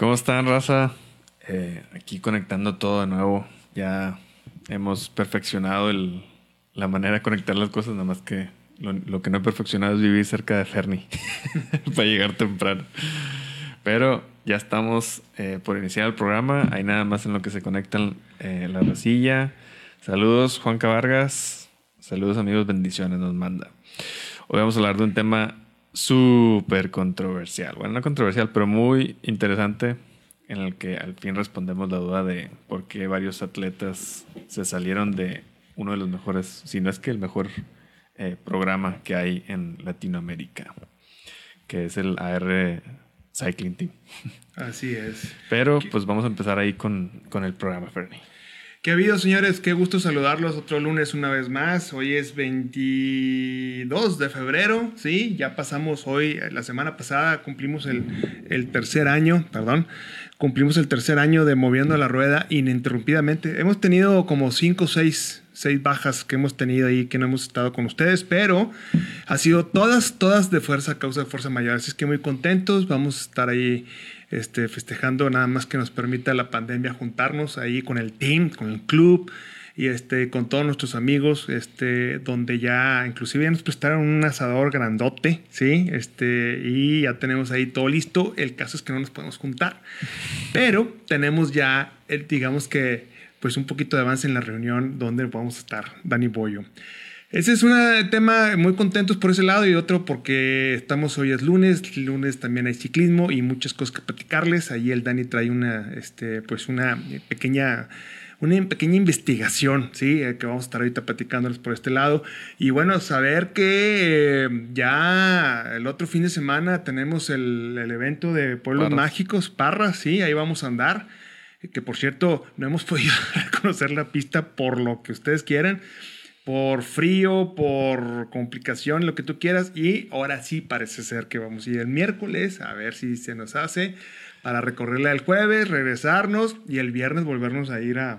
¿Cómo están, raza? Eh, aquí conectando todo de nuevo. Ya hemos perfeccionado la manera de conectar las cosas, nada más que lo, que no he perfeccionado es vivir cerca de Fernie para llegar temprano. Pero ya estamos eh, por iniciar el programa. Hay nada más en lo que se conectan eh, la racilla. Saludos, Juanca Vargas. Saludos, amigos. Bendiciones nos manda. Hoy vamos a hablar de un tema súper controversial. Bueno, no controversial, pero muy interesante en el que al fin respondemos la duda de por qué varios atletas se salieron de uno de los mejores, si no es que el mejor eh, programa que hay en Latinoamérica, que es el AR Cycling Team. Así es. Pero pues vamos a empezar ahí con, con el programa, Fernie. ¿Qué ha habido, señores? Qué gusto saludarlos otro lunes una vez más. Hoy es 22 de febrero, ¿sí? Ya pasamos hoy, la semana pasada cumplimos el, el tercer año, perdón, cumplimos el tercer año de Moviendo la Rueda ininterrumpidamente. Hemos tenido como 5 o 6 seis bajas que hemos tenido ahí que no hemos estado con ustedes, pero ha sido todas, todas de fuerza, causa de fuerza mayor. Así es que muy contentos, vamos a estar ahí este, festejando nada más que nos permita la pandemia juntarnos ahí con el team, con el club y este, con todos nuestros amigos, este, donde ya inclusive ya nos prestaron un asador grandote, ¿sí? Este, y ya tenemos ahí todo listo. El caso es que no nos podemos juntar, pero tenemos ya, digamos que, pues un poquito de avance en la reunión donde vamos a estar, Dani Boyo. Ese es un tema muy contentos por ese lado y otro porque estamos hoy es lunes, lunes también hay ciclismo y muchas cosas que platicarles. Ahí el Dani trae una, este, pues una pequeña, una pequeña investigación, ¿sí? Eh, que vamos a estar ahorita platicándoles por este lado. Y bueno, saber que eh, ya el otro fin de semana tenemos el, el evento de Pueblos Parras. Mágicos, Parras, sí, ahí vamos a andar. Que por cierto, no hemos podido reconocer la pista por lo que ustedes quieran por frío, por complicación, lo que tú quieras. Y ahora sí parece ser que vamos a ir el miércoles a ver si se nos hace para recorrerla el jueves, regresarnos y el viernes volvernos a ir a,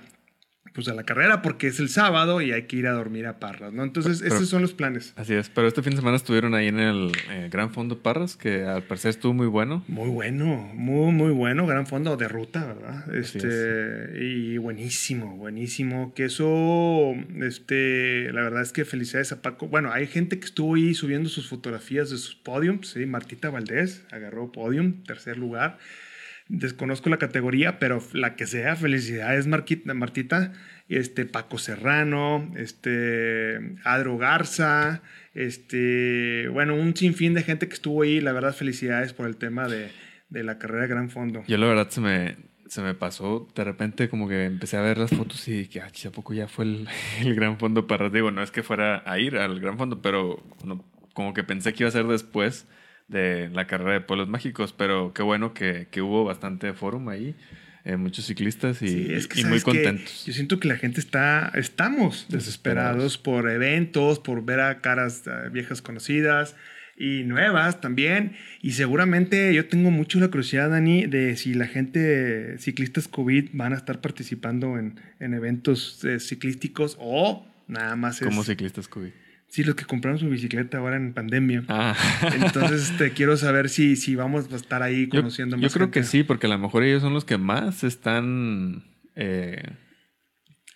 pues a la carrera porque es el sábado y hay que ir a dormir a Parras, ¿no? Entonces, Pero- esos son los planes. Así es, pero este fin de semana estuvieron ahí en el eh, Gran Fondo Parras, que al parecer estuvo muy bueno. Muy bueno, muy, muy bueno. Gran fondo de ruta, ¿verdad? Este, y buenísimo, buenísimo. Que eso, este, la verdad es que felicidades a Paco. Bueno, hay gente que estuvo ahí subiendo sus fotografías de sus podiums, ¿sí? Martita Valdés agarró podium, tercer lugar. Desconozco la categoría, pero la que sea, felicidades Martita. Este, Paco Serrano, este, Adro Garza, este, bueno, un sinfín de gente que estuvo ahí. La verdad, felicidades por el tema de, de la carrera de Gran Fondo. Yo la verdad se me, se me pasó, de repente como que empecé a ver las fotos y dije, ah, ¿a poco ya fue el, Gran Fondo Parras? Digo, no es que fuera a ir al Gran Fondo, pero como que pensé que iba a ser después de la carrera de Pueblos Mágicos, pero qué bueno que, que hubo bastante fórum ahí, eh, muchos ciclistas y, Sí, es que y muy contentos. Yo siento que la gente está, estamos desesperados Desesperados. por eventos, por ver a caras eh, viejas conocidas y nuevas también. Y seguramente yo tengo mucho la curiosidad, Dani, de si la gente, ciclistas COVID, van a estar participando en, en eventos eh, ciclísticos o nada más es... Como ciclistas COVID. Sí, los que compraron su bicicleta ahora en pandemia. Ah. Entonces, este, quiero saber si, si vamos a estar ahí Yo, conociendo yo más creo gente. que sí, porque a lo mejor ellos son los que más están... eh,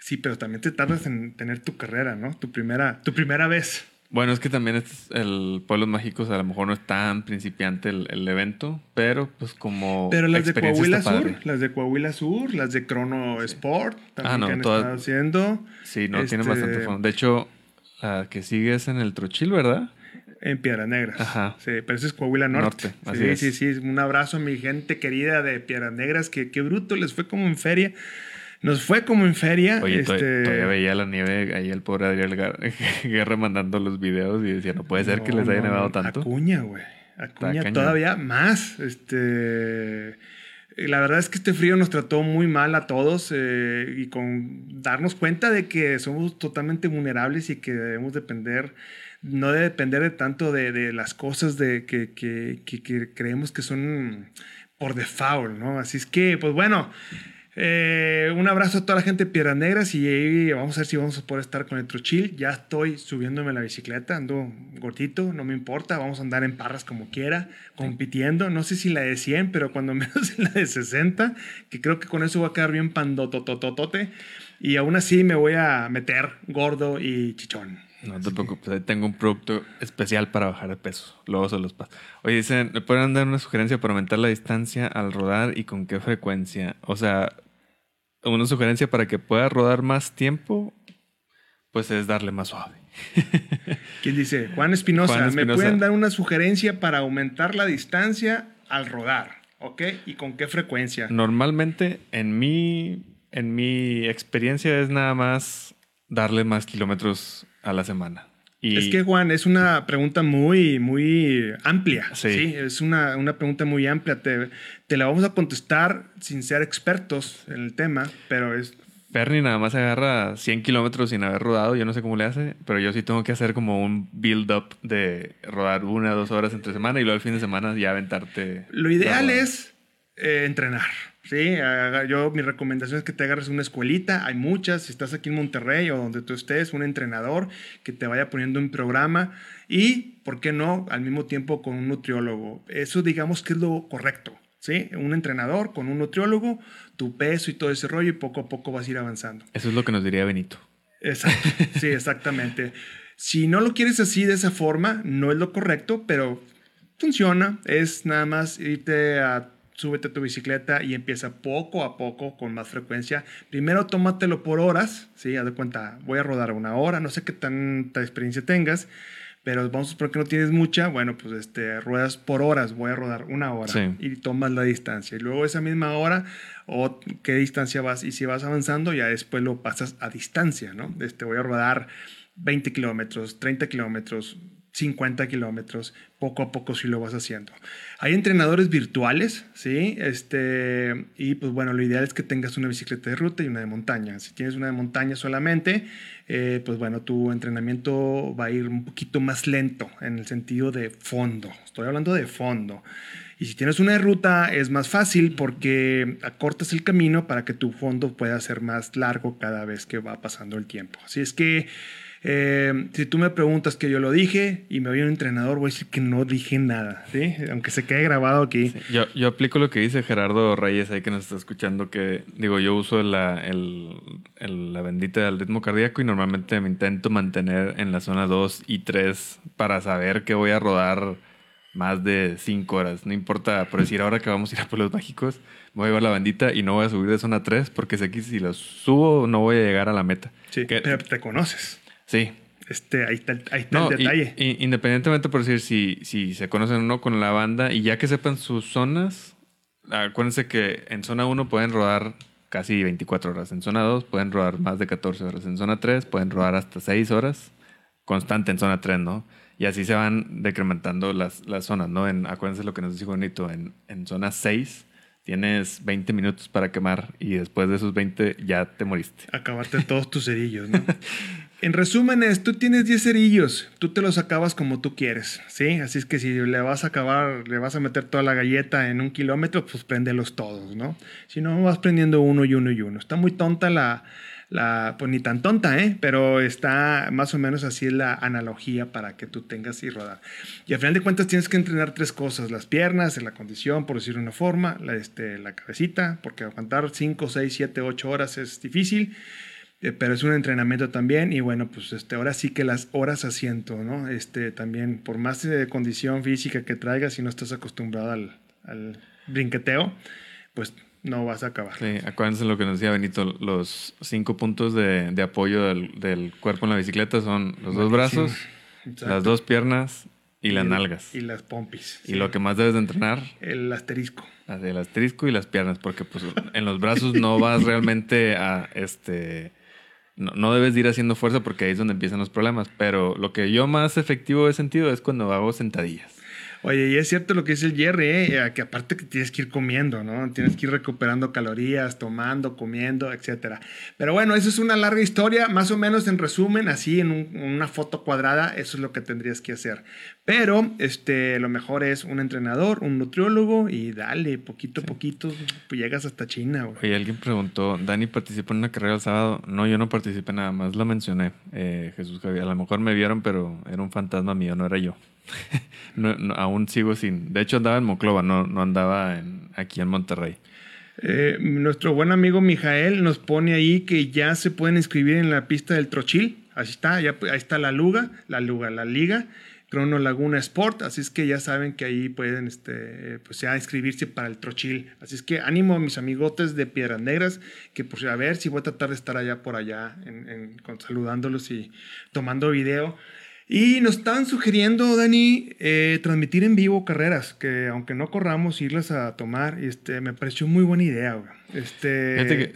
Sí, pero también te tardas en tener tu carrera, ¿no? Tu primera, tu primera vez. Bueno, es que también este es el Pueblos Mágicos a lo mejor no es tan principiante el, el evento, pero pues como Pero las de Coahuila Sur, las de Coahuila Sur, las de Crono Sport, también Ah, no, que han estado haciendo Sí, no, tiene Este- bastante fondo. De hecho, la que sigue es en el Trochil, ¿verdad? en Piedras Negras. Ajá. Sí, pero ese es Coahuila Norte. Norte, así sí, es. sí, sí. Un abrazo a mi gente querida de Piedras Negras, que qué bruto, les fue como en feria. Nos fue como en feria. Oye, este, todavía veía la nieve ahí el pobre Adriel Guerra mandando los videos y decía, no puede ser que les haya no, nevado tanto. Acuña, güey. Acuña todavía más. Este. Y La verdad es que este frío nos trató muy mal a todos eh, y con darnos cuenta de que somos totalmente vulnerables y que debemos depender, no de depender de tanto de, de las cosas de que- que- que creemos que son por default, ¿no? Así es que, pues bueno, Eh, un abrazo a toda la gente de Piedras Negras y vamos a ver si vamos a poder estar con el Truchil. Ya estoy subiéndome la bicicleta, ando gordito, no me importa, vamos a andar en parras como quiera, compitiendo. No sé si la de 100, pero cuando menos la de 60, que creo que con eso va a quedar bien pandotototote. Y aún así me voy a meter gordo y chichón. No te preocupes, tengo un producto especial para bajar de peso. Luego se los paso. Oye, dicen, ¿me pueden dar una sugerencia para aumentar la distancia al rodar y con qué frecuencia? O sea, una sugerencia para que pueda rodar más tiempo, pues es darle más suave. ¿Quién dice? Juan Espinosa, ¿me pueden dar una sugerencia para aumentar la distancia al rodar? ¿Ok? ¿Y con qué frecuencia? Normalmente, en mi, en mi experiencia, es nada más darle más kilómetros a la semana. Es que, Juan, es una pregunta muy, muy amplia. Sí. Es una, una, pregunta muy amplia. Te, te, la vamos a contestar sin ser expertos en el tema, pero es... Bernie nada más agarra 100 kilómetros sin haber rodado. Yo no sé cómo le hace, pero yo sí tengo que hacer como un build-up de rodar una o dos horas entre semana y luego el fin de semana ya aventarte. Lo ideal es eh, entrenar. Sí, yo mi recomendación es que te agarres una escuelita, hay muchas, si estás aquí en Monterrey o donde tú estés, un entrenador que te vaya poniendo un programa y, ¿por qué no?, al mismo tiempo con un nutriólogo. Eso digamos que es lo correcto, ¿sí? Un entrenador con un nutriólogo, tu peso y todo ese rollo y poco a poco vas a ir avanzando. Eso es lo que nos diría Benito. Exacto, sí, exactamente. si no lo quieres así de esa forma, no es lo correcto, pero funciona, es nada más irte a súbete a tu bicicleta y empieza poco a poco con más frecuencia. Primero tómatelo por horas, ¿sí? Haz de cuenta, voy a rodar una hora, no sé qué tanta experiencia tengas, pero vamos a suponer que no tienes mucha, bueno, pues este, ruedas por horas, voy a rodar una hora y tomas la distancia. Y luego esa misma hora, o qué distancia vas, y si vas avanzando, ya después lo pasas a distancia, ¿no? Este, voy a rodar 20 kilómetros, 30 kilómetros, 50 kilómetros, poco a poco si lo vas haciendo. Hay entrenadores virtuales, ¿sí? Este, y pues bueno, lo ideal es que tengas una bicicleta de ruta y una de montaña. Si tienes una de montaña solamente, eh, pues bueno, tu entrenamiento va a ir un poquito más lento en el sentido de fondo. Estoy hablando de fondo. Y si tienes una de ruta es más fácil porque acortas el camino para que tu fondo pueda ser más largo cada vez que va pasando el tiempo. Así es que eh, si tú me preguntas que yo lo dije y me voy un entrenador, voy a decir que no dije nada, ¿sí? Aunque se quede grabado aquí. Yo, yo, aplico lo que dice Gerardo Reyes ahí que nos está escuchando, que digo, yo uso la, el, la bendita del ritmo cardíaco y normalmente me intento mantener en la zona 2 y 3 para saber que voy a rodar más de 5 horas. No importa, por decir, ahora que vamos a ir a Pueblos Mágicos, voy a llevar la bandita y no voy a subir de zona 3 porque sé que si lo subo no voy a llegar a la meta. Sí, pero te conoces. Sí. Este, ahí está, ahí el detalle. independientemente por decir si, si se conocen o no con la banda y ya que sepan sus zonas, acuérdense que en zona 1 pueden rodar casi 24 horas, en zona 2 pueden rodar más de 14 horas, en zona 3 pueden rodar hasta 6 horas, constante en zona 3, ¿no? Y así se van decrementando las, las zonas, ¿no? En, acuérdense lo que nos dijo Bonito, en, en zona 6 tienes 20 minutos para quemar y después de esos 20 ya te moriste. Acabarte todos tus cerillos, ¿no? En resumen es, tú tienes 10 cerillos, tú te los acabas como tú quieres, ¿sí? Así es que si le vas a acabar, le vas a meter toda la galleta en un kilómetro, pues préndelos todos, ¿no? Si no, vas prendiendo uno y uno y uno. Está muy tonta la, la, pues ni tan tonta, ¿eh? Pero está más o menos así la analogía para que tú tengas y rodar. Y al final de cuentas tienes que entrenar tres cosas, las piernas, la condición, por decirlo de una forma, la, este, la cabecita, porque aguantar 5, 6, 7, 8 horas es difícil eh, pero es un entrenamiento también y bueno, pues este, ahora sí que las horas asiento, ¿no? Este, también, por más de condición física que traigas, si no estás acostumbrado al, al brinqueteo, pues no vas a acabar. Sí, acuérdense lo que nos decía Benito, los cinco puntos de, de apoyo del, del, cuerpo en la bicicleta son los dos brazos, las dos piernas y, las nalgas. Y las pompis. Y lo que más debes de entrenar. El asterisco. El asterisco y las piernas, porque pues en los brazos no vas realmente a este no, debes ir haciendo fuerza porque ahí es donde empiezan los problemas. Pero lo que yo más efectivo he sentido es cuando hago sentadillas. Oye, y es cierto lo que dice el Jerry, ¿eh? que aparte que tienes que ir comiendo, ¿no? Tienes que ir recuperando calorías, tomando, comiendo, etcétera. Pero bueno, eso es una larga historia, más o menos en resumen, así en una foto cuadrada, eso es lo que tendrías que hacer. Pero este, lo mejor es un entrenador, un nutriólogo y dale, poquito a poquito, pues llegas hasta China. Güey. Oye, alguien preguntó, ¿Dani participó en una carrera el sábado? No, yo no participé nada más, lo mencioné, eh, Jesús Javier. A lo mejor me vieron, pero era un fantasma mío, no era yo. aún sigo sin... De hecho andaba en Moclova, no, no andaba en, aquí en Monterrey. Eh, nuestro buen amigo Mijael nos pone ahí que ya se pueden inscribir en la pista del Trochil. Así está, ya, ahí está la Luga, la Luga, la Liga. Crono Laguna Sport, así es que ya saben que ahí pueden este, pues ya inscribirse para el Trochil. Así es que ánimo a mis amigotes de Piedras Negras, que por a ver si voy a tratar de estar allá por allá, en, saludándolos y tomando video. Y nos estaban sugiriendo, Dani, eh, transmitir en vivo carreras, que aunque no corramos, irlas a tomar. Y este, me pareció muy buena idea, Este,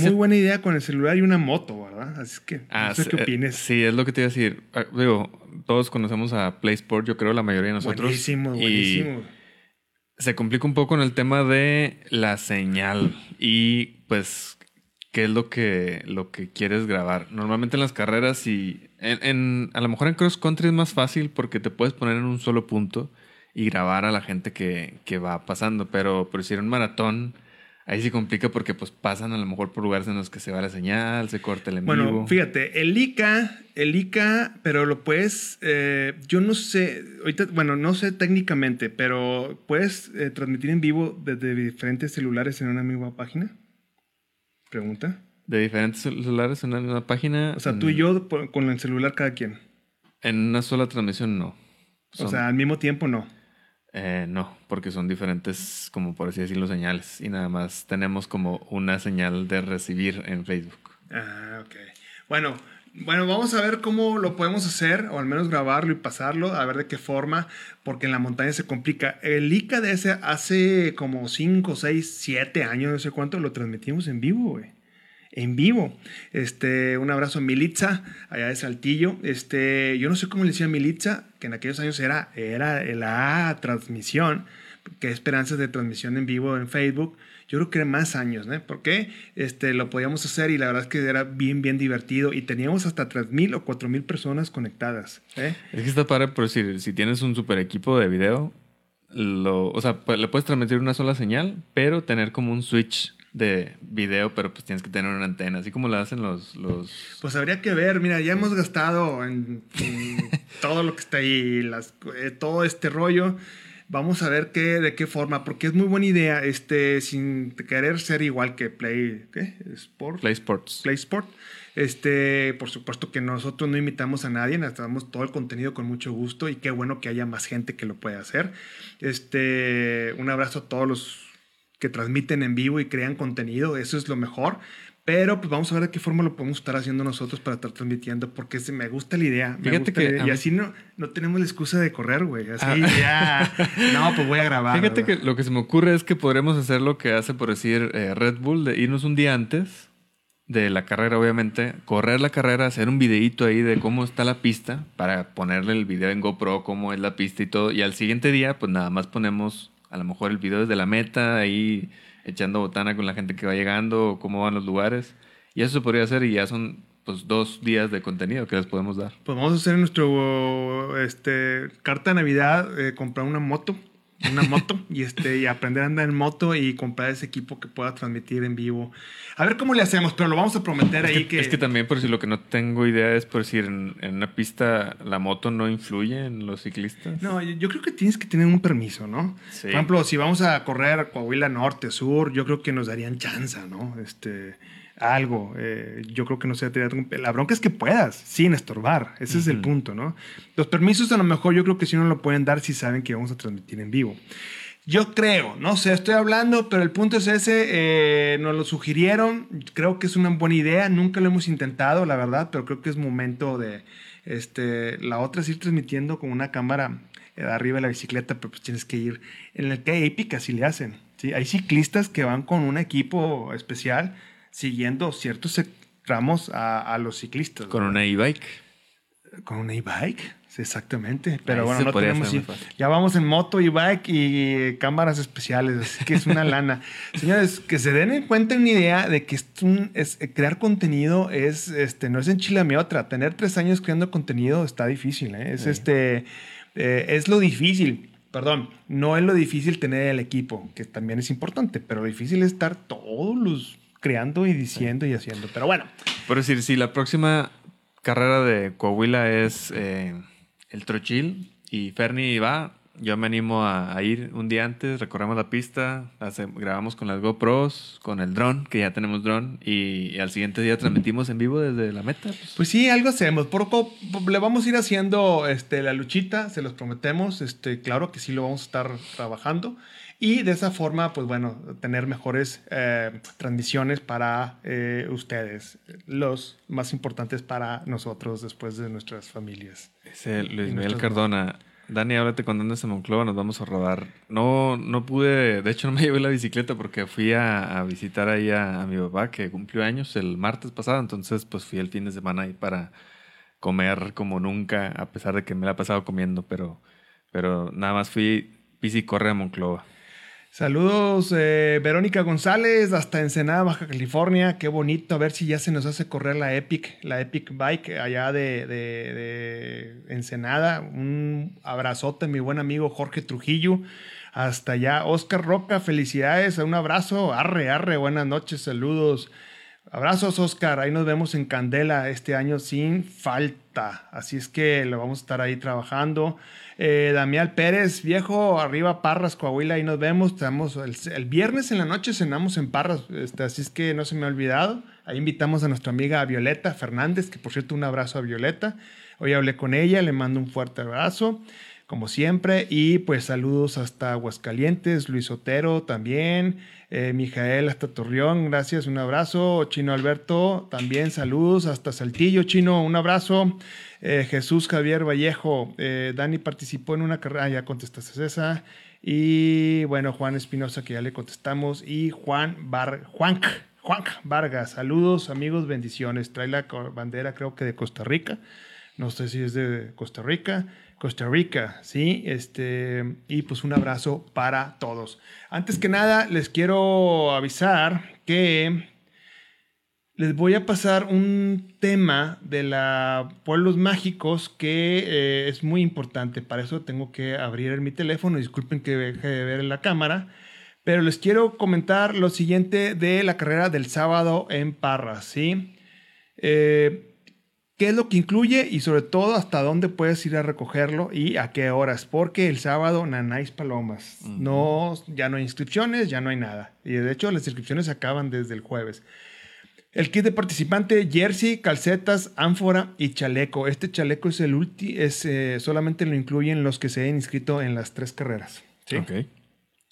muy buena idea con el celular y una moto, ¿verdad? Así que, ah, no sé qué opines. Sí, es lo que te iba a decir. Ah, digo, todos conocemos a PlaySport, yo creo, la mayoría de nosotros. Buenísimo, buenísimo. se complica un poco en el tema de la señal y, pues, qué es lo que, lo que quieres grabar. Normalmente en las carreras y en, a lo mejor en cross country es más fácil porque te puedes poner en un solo punto y grabar a la gente que, que va pasando, pero por en un maratón ahí sí complica porque pues pasan a lo mejor por lugares en los que se va la señal, se corta el en bueno, fíjate, el ICA, el ICA, pero lo puedes, eh, yo no sé, ahorita, bueno, no sé técnicamente, pero puedes eh, transmitir en vivo desde diferentes celulares en una misma página. Pregunta. De diferentes celulares en una página. O sea, tú y yo con el celular cada quien. En una sola transmisión no. o sea, al mismo tiempo no. Eh, no, porque son diferentes, como por así decirlo, señales. Y nada más tenemos como una señal de recibir en Facebook. Ah, ok. Bueno, bueno, vamos a ver cómo lo podemos hacer, o al menos grabarlo y pasarlo, a ver de qué forma, porque en la montaña se complica. El ICA de ese hace como 5, 6, 7 años, no sé cuánto, lo transmitimos en vivo, güey en vivo. Este, un abrazo a Militza, allá de Saltillo. Este, yo no sé cómo le decía Militza, que en aquellos años era, era la transmisión, que esperanzas de transmisión en vivo en Facebook. Yo creo que era más años, ¿no? Porque este, lo podíamos hacer y la verdad es que era bien, bien divertido y teníamos hasta 3.000 o 4.000 personas conectadas. ¿eh? Es que está padre por decir, si tienes un super equipo de video, lo, o sea, le puedes transmitir una sola señal, pero tener como un switch de video, pero pues tienes que tener una antena, así como lo hacen los, los... Pues habría que ver, mira, ya hemos gastado en, todo lo que está ahí, las, eh, todo este rollo. Vamos a ver qué, de qué forma, porque es muy buena idea, este, sin querer ser igual que Play, ¿qué? Sport. Play Sports. Play Sport. Este, por supuesto que nosotros no imitamos a nadie, damos todo el contenido con mucho gusto y qué bueno que haya más gente que lo pueda hacer. Este, un abrazo a todos los que transmiten en vivo y crean contenido, eso es lo mejor. Pero pues vamos a ver de qué forma lo podemos estar haciendo nosotros para estar transmitiendo, porque me gusta la idea. Fíjate que Y así no, no tenemos la excusa de correr, güey. Así ah. ya. no, pues voy a grabar. Fíjate que lo que se me ocurre es que podremos hacer lo que hace, por decir, eh, Red Bull, de irnos un día antes de la carrera, obviamente, correr la carrera, hacer un videito ahí de cómo está la pista, para ponerle el video en GoPro, cómo es la pista y todo. Y al siguiente día, pues nada más ponemos a lo mejor el video desde la meta, ahí echando botana con la gente que va llegando, cómo van los lugares. Y eso se podría hacer y ya son pues dos días de contenido que les podemos dar. Pues vamos a hacer nuestro este, carta de Navidad, eh, comprar una moto una moto y, este, y aprender a andar en moto y comprar ese equipo que pueda transmitir en vivo. A ver cómo le hacemos, pero lo vamos a prometer ahí que, Es que también, por si lo que no tengo idea es, por decir, en, en, una pista la moto no influye en los ciclistas. No, yo, creo que tienes que tener un permiso, ¿no? Por ejemplo, si vamos a correr Coahuila Norte, Sur, yo creo que nos darían chance, ¿no? Este algo. Eh, yo creo que no sé, la bronca es que puedas, sin estorbar. Ese es el punto, ¿no? Los permisos a lo mejor yo creo que sí no lo pueden dar si saben que vamos a transmitir en vivo. Yo creo, no sé, estoy hablando, pero el punto es ese, eh, nos lo sugirieron, creo que es una buena idea, nunca lo hemos intentado, la verdad, pero creo que es momento de, este, la otra es ir transmitiendo con una cámara eh, arriba de la bicicleta, pero pues tienes que ir, en el que hay épicas si le hacen, ¿sí? Hay ciclistas que van con un equipo especial, siguiendo ciertos tramos a, los ciclistas. Con una e-bike. ¿Con una e-bike? Sí, exactamente. Pero Ahí bueno, no tenemos. Ya vamos en moto y bike y cámaras especiales, así que es una lana. Señores, que se den en cuenta una idea de que es eh, crear contenido es, este, no es en Chile mi otra. Tener tres años creando contenido está difícil, ¿eh? Es Sí. este, eh, es lo difícil. Perdón, no es lo difícil tener el equipo, que también es importante, pero lo difícil es estar todos los creando y diciendo y haciendo. Pero bueno, Por decir, si la próxima carrera de Coahuila es eh, el Trochil y Ferni va, yo me animo a, a ir un día antes, recorremos la pista, hace- grabamos con las GoPros, con el dron, que ya tenemos dron, y, y al siguiente día transmitimos en vivo desde la meta. pues. Pues sí, algo hacemos. Por poco le vamos a ir haciendo este, la luchita, se los prometemos. Este, claro que sí lo vamos a estar trabajando. Y de esa forma, pues bueno, tener mejores eh, transmisiones para eh, ustedes, los más importantes para nosotros después de nuestras familias. Dice Luis Miguel Cardona. Dani, háblate cuando andes en Monclova, nos vamos a rodar. No, no pude, de hecho no me llevé la bicicleta porque fui a, a visitar ahí a, a mi papá que cumplió años el martes pasado, entonces pues fui el fin de semana ahí para comer como nunca, a pesar de que me la he pasado comiendo, pero, pero nada más fui bici y corre a Monclova. Saludos, eh, Verónica González, hasta Ensenada, Baja California. Qué bonito, a ver si ya se nos hace correr la Epic, la Epic Bike allá de, de- de Ensenada. Un abrazote, mi buen amigo Jorge Trujillo. Hasta allá, Oscar Roca, felicidades, un abrazo. Arre, arre, buenas noches, saludos. Abrazos, Oscar. Ahí nos vemos en Candela este año sin falta. Así es que lo vamos a estar ahí trabajando. Eh, Damián Pérez, viejo, arriba Parras, Coahuila, ahí nos vemos. Estamos el, viernes en la noche cenamos en Parras, este, así es que no se me ha olvidado. Ahí invitamos a nuestra amiga Violeta Fernández, que por cierto, un abrazo a Violeta. Hoy hablé con ella, le mando un fuerte abrazo, como siempre. Y pues saludos hasta Aguascalientes, Luis Otero también. Eh, Mijael hasta Torreón, gracias, un abrazo. Chino Alberto, también saludos hasta Saltillo, Chino, un abrazo. Eh, Jesús Javier Vallejo, eh, Dani participó en una carrera, ah, ya contestaste esa. Y bueno, Juan Espinosa, que ya le contestamos. Y Juan Bar Juanc, Juanc Vargas, saludos, amigos, bendiciones. Trae la bandera, creo que de Costa Rica. No sé si es de Costa Rica. Costa Rica, sí. Este, y pues un abrazo para todos. Antes que nada, les quiero avisar que les voy a pasar un tema de la Pueblos Mágicos que eh, es muy importante. Para eso tengo que abrir mi teléfono. Disculpen que deje de ver la cámara. Pero les quiero comentar lo siguiente de la carrera del sábado en Parras, ¿sí? Eh, qué es lo que incluye y sobre todo hasta dónde puedes ir a recogerlo y a qué horas, porque el sábado nanáis palomas. No, ya no hay inscripciones, ya no hay nada. Y de hecho las inscripciones se acaban desde el jueves. El kit de participante, jersey, calcetas, ánfora y chaleco. Este chaleco es el último, es, eh, solamente lo incluyen los que se hayan inscrito en las tres carreras. ¿sí?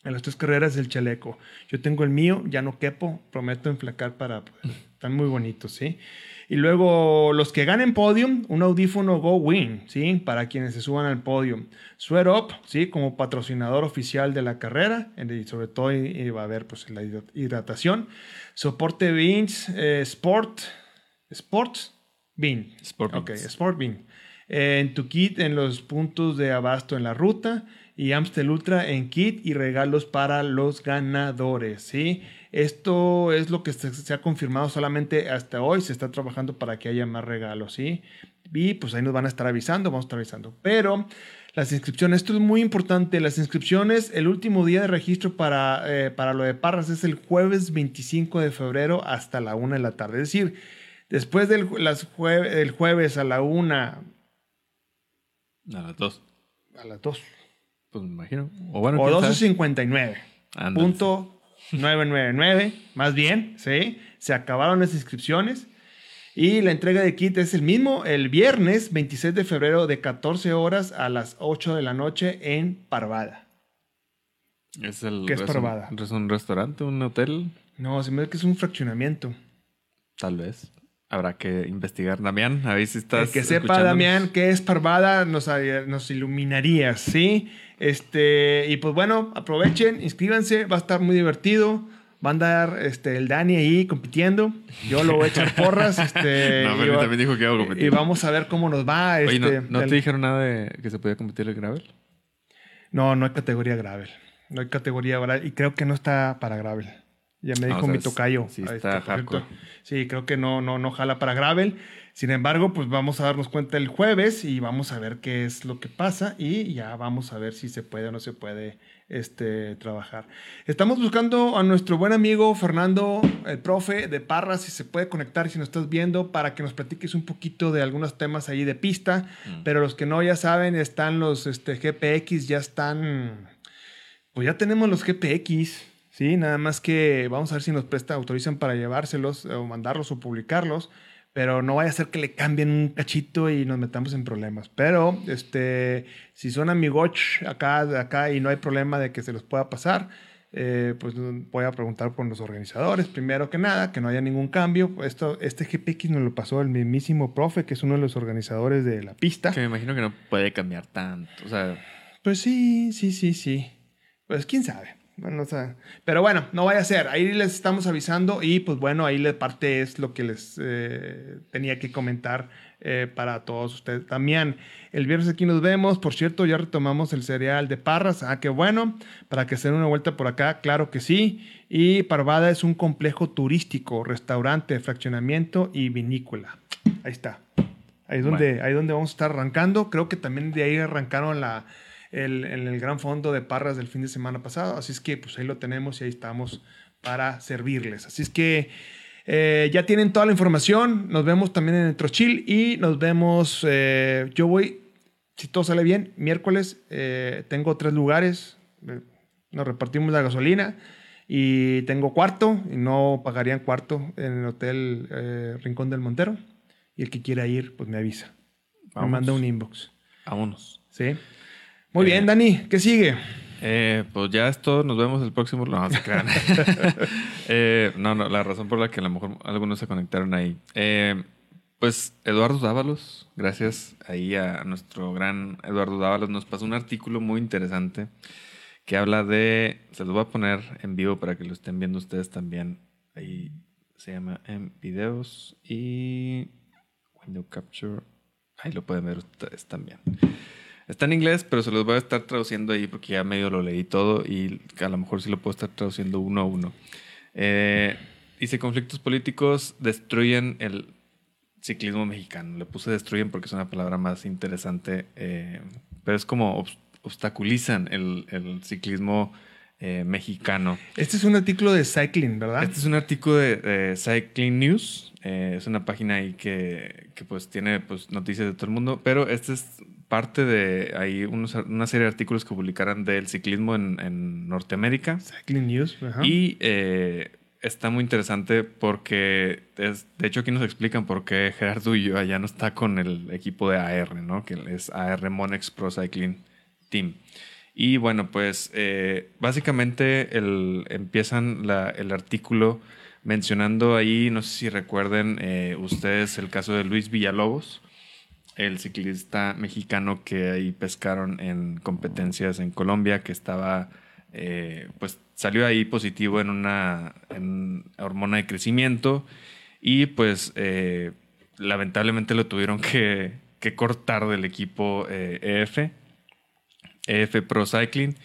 En las tres carreras el chaleco. Yo tengo el mío, ya no quepo, prometo enflacar para... Están muy bonitos, ¿sí? Y luego los que ganen podium, un audífono Go Win, ¿sí? Para quienes se suban al podium. Sweat Up, ¿sí? Como patrocinador oficial de la carrera. Y sobre todo va a haber pues la hidra- hidratación. Soporte Beans eh, Sport. Sports Bean. Sport Ok, Beans. Sport Bean. Eh, en tu kit en los puntos de abasto en la ruta y Amstel Ultra en kit y regalos para los ganadores, ¿sí? Esto es lo que se, se ha confirmado solamente hasta hoy, se está trabajando para que haya más regalos, ¿sí? Y pues ahí nos van a estar avisando, vamos a estar avisando. Pero las inscripciones, esto es muy importante, las inscripciones, el último día de registro para, eh, para lo de Parras es el jueves 25 de febrero hasta la una de la tarde. Es decir, después del las jue- el jueves a la una, A las dos. a las dos, Pues me imagino. O bueno, o quién sabe. 12.59. Ándale. Punto 999, más bien, ¿sí? Se acabaron las inscripciones. Y la entrega de kit es el mismo, el viernes 26 de febrero de 14 horas a las 8 de la noche en Parvada. Es el, ¿Qué es parvada? ¿Es un restaurante, un hotel? No, se me ve que es un fraccionamiento. Tal vez. Habrá que investigar. Damián, a ver si estás El que sepa. Damián, qué es Parvada, nos, nos iluminarías, ¿sí? Este, y pues bueno, aprovechen, inscríbanse, va a estar muy divertido. Va a andar este, el Dani ahí compitiendo. Yo lo voy a echar porras. Este, No, pero va- también dijo que iba a competir. Y vamos a ver cómo nos va. Oye, Este, ¿no, no del- te dijeron nada de que se podía competir el gravel? no, no hay categoría gravel. No hay categoría gravel. Y creo que no está para gravel. Ya me Ah, dijo o sea, mi tocayo. sí está hardcore. Sí, creo que no, no, no jala para gravel. Sin embargo, pues vamos a darnos cuenta el jueves y vamos a ver qué es lo que pasa y ya vamos a ver si se puede o no se puede este, trabajar. Estamos buscando a nuestro buen amigo Fernando, el profe de Parras, si se puede conectar, si nos estás viendo, para que nos platiques un poquito de algunos temas ahí de pista. Mm. Pero los que no ya saben, están los este, GPX, ya están pues ya tenemos los GPX, ¿sí? Nada más que vamos a ver si nos presta, autorizan para llevárselos o mandarlos o publicarlos, pero no vaya a ser que le cambien un cachito y nos metamos en problemas. Pero, este, si son amigoch acá, de acá y no hay problema de que se los pueda pasar, eh, pues voy a preguntar por los organizadores, primero que nada, que no haya ningún cambio. Esto, este GPX nos lo pasó el mismísimo profe, que es uno de los organizadores de la pista. Que me imagino que no puede cambiar tanto. O sea, Pues sí, sí, sí, sí. Pues quién sabe. Bueno, o sea, pero bueno, no vaya a ser. Ahí les estamos avisando y pues bueno, ahí la parte es lo que les eh, tenía que comentar eh, para todos ustedes. También el viernes aquí nos vemos. Por cierto, ya retomamos el cereal de Parras. Ah, qué bueno. Para que se den una vuelta por acá, claro que sí. Y Parvada es un complejo turístico, restaurante, fraccionamiento y vinícola. Ahí está. Ahí es donde, ahí es donde vamos a estar arrancando. Creo que también de ahí arrancaron la, el, en el gran fondo de Parras del fin de semana pasado. Así es que pues ahí lo tenemos y ahí estamos para servirles. Así es que eh, ya tienen toda la información. Nos vemos también en el Trochil y nos vemos. eh, yo voy, si todo sale bien, miércoles. eh, tengo tres lugares. eh, nos repartimos la gasolina. Y tengo cuarto, y no pagarían cuarto en el Hotel eh, Rincón del Montero. Y el que quiera ir, pues me avisa. Me Vamos. manda un inbox. vámonos. ¿Sí? Muy Eh, bien, Dani, ¿qué sigue? Eh, pues ya es todo. Nos vemos el próximo. No, no se crean. Eh, no, no, la razón por la que a lo mejor algunos se conectaron ahí. Eh, pues Eduardo Dávalos, gracias ahí a nuestro gran Eduardo Dávalos, nos pasó un artículo muy interesante que habla de. Se los voy a poner en vivo para que lo estén viendo ustedes también. Ahí se llama en videos y window capture. Ahí lo pueden ver ustedes también. Está en inglés, pero se los voy a estar traduciendo ahí porque ya medio lo leí todo y a lo mejor sí lo puedo estar traduciendo uno a uno. Eh, dice, conflictos políticos destruyen el ciclismo mexicano. Le puse destruyen porque es una palabra más interesante, eh, pero es como obs- obstaculizan el, el ciclismo eh, mexicano. Este es un artículo de Cycling, ¿verdad? Este es un artículo de, de Cycling News. eh, es una página ahí que, que, pues tiene pues, noticias de todo el mundo. Pero este es parte de ahí unos- una serie de artículos que publicaron del ciclismo en, en Norteamérica. Cycling News. ajá. Y eh, está muy interesante porque, es- de hecho, aquí nos explican por qué Gerardo Ulloa ya no está con el equipo de AR, ¿no? Que es AR Monex Pro Cycling Team. Y bueno, pues eh, básicamente el, empiezan la- el artículo mencionando ahí, no sé si recuerden eh, ustedes el caso de Luis Villalobos, el ciclista mexicano que ahí pescaron en competencias en Colombia, que estaba, eh, pues salió ahí positivo en una hormona de crecimiento y pues eh, lamentablemente lo tuvieron que, cortar del equipo eh, EF, EF Pro Cycling.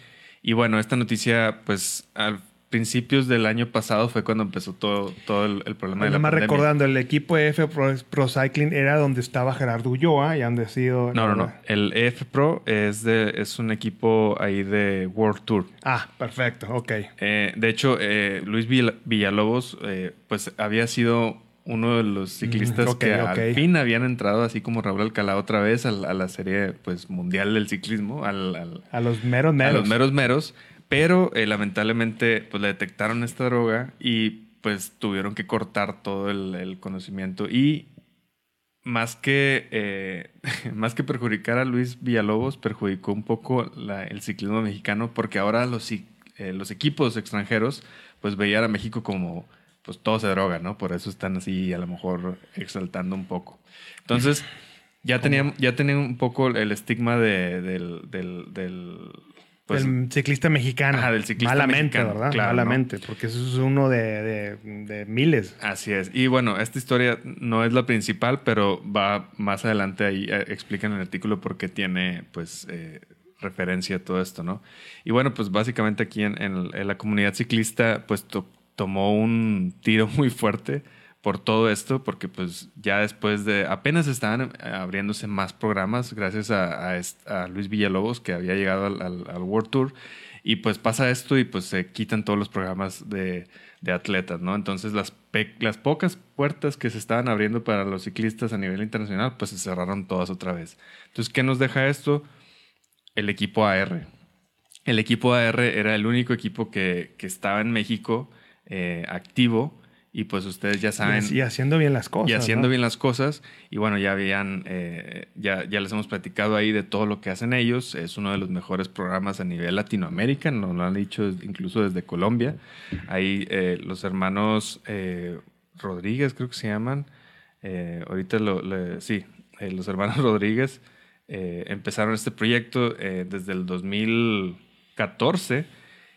Y bueno, esta noticia, pues al principios del año pasado fue cuando empezó todo, todo el, el problema de la pandemia. recordando, el equipo F Pro, Pro Cycling era donde estaba Gerardo Ulloa y donde ha sido... No, no, no. El EF Pro es, de, es un equipo ahí de World Tour. Ah, perfecto, ok. Eh, de hecho, eh, Luis Villa- Villalobos, eh, pues había sido uno de los ciclistas Mm, ok, que al fin habían entrado, así como Raúl Alcalá otra vez, al- a, la serie pues, mundial del ciclismo, al, al- A los meros a meros. los meros meros. Pero eh, lamentablemente, pues le detectaron esta droga y pues tuvieron que cortar todo el, el conocimiento. Y más que, eh, más que perjudicar a Luis Villalobos, perjudicó un poco la- el ciclismo mexicano porque ahora los, eh, los equipos extranjeros pues veían a México como pues todo se droga, ¿no? Por eso están así a lo mejor exaltando un poco. Entonces, ya tenían, ya tenían un poco el estigma de- del, del- del- Pues, del ciclista mexicano. Ajá, del ciclista Malamente, mexicano, ¿verdad? claro, Malamente, porque eso es uno de, de, de, miles. Así es. Y bueno, esta historia no es la principal, pero va más adelante ahí, eh, explica en el artículo por qué tiene, pues, eh, referencia a todo esto, ¿no? Y bueno, pues básicamente aquí en, en, la comunidad ciclista, pues tomó un tiro muy fuerte por todo esto, porque pues ya después de, apenas estaban abriéndose más programas gracias a, a, Luis Villalobos que había llegado al, World Tour y pues pasa esto y pues se quitan todos los programas de, de atletas, ¿no? Entonces las, las pocas puertas que se estaban abriendo para los ciclistas a nivel internacional pues se cerraron todas otra vez. Entonces, ¿qué nos deja esto? El equipo AR. El equipo AR era el único equipo que, que estaba en México eh, activo y pues ustedes ya saben. Y, haciendo bien las cosas. Y haciendo bien las cosas. Y bueno, ya habían, eh, ya, ya les hemos platicado ahí de todo lo que hacen ellos. Es uno de los mejores programas a nivel Latinoamérica, nos lo han dicho incluso desde Colombia. Ahí eh, los hermanos eh, Rodríguez, creo que se llaman. ahorita lo, sí, los hermanos Rodríguez empezaron este proyecto desde el 2014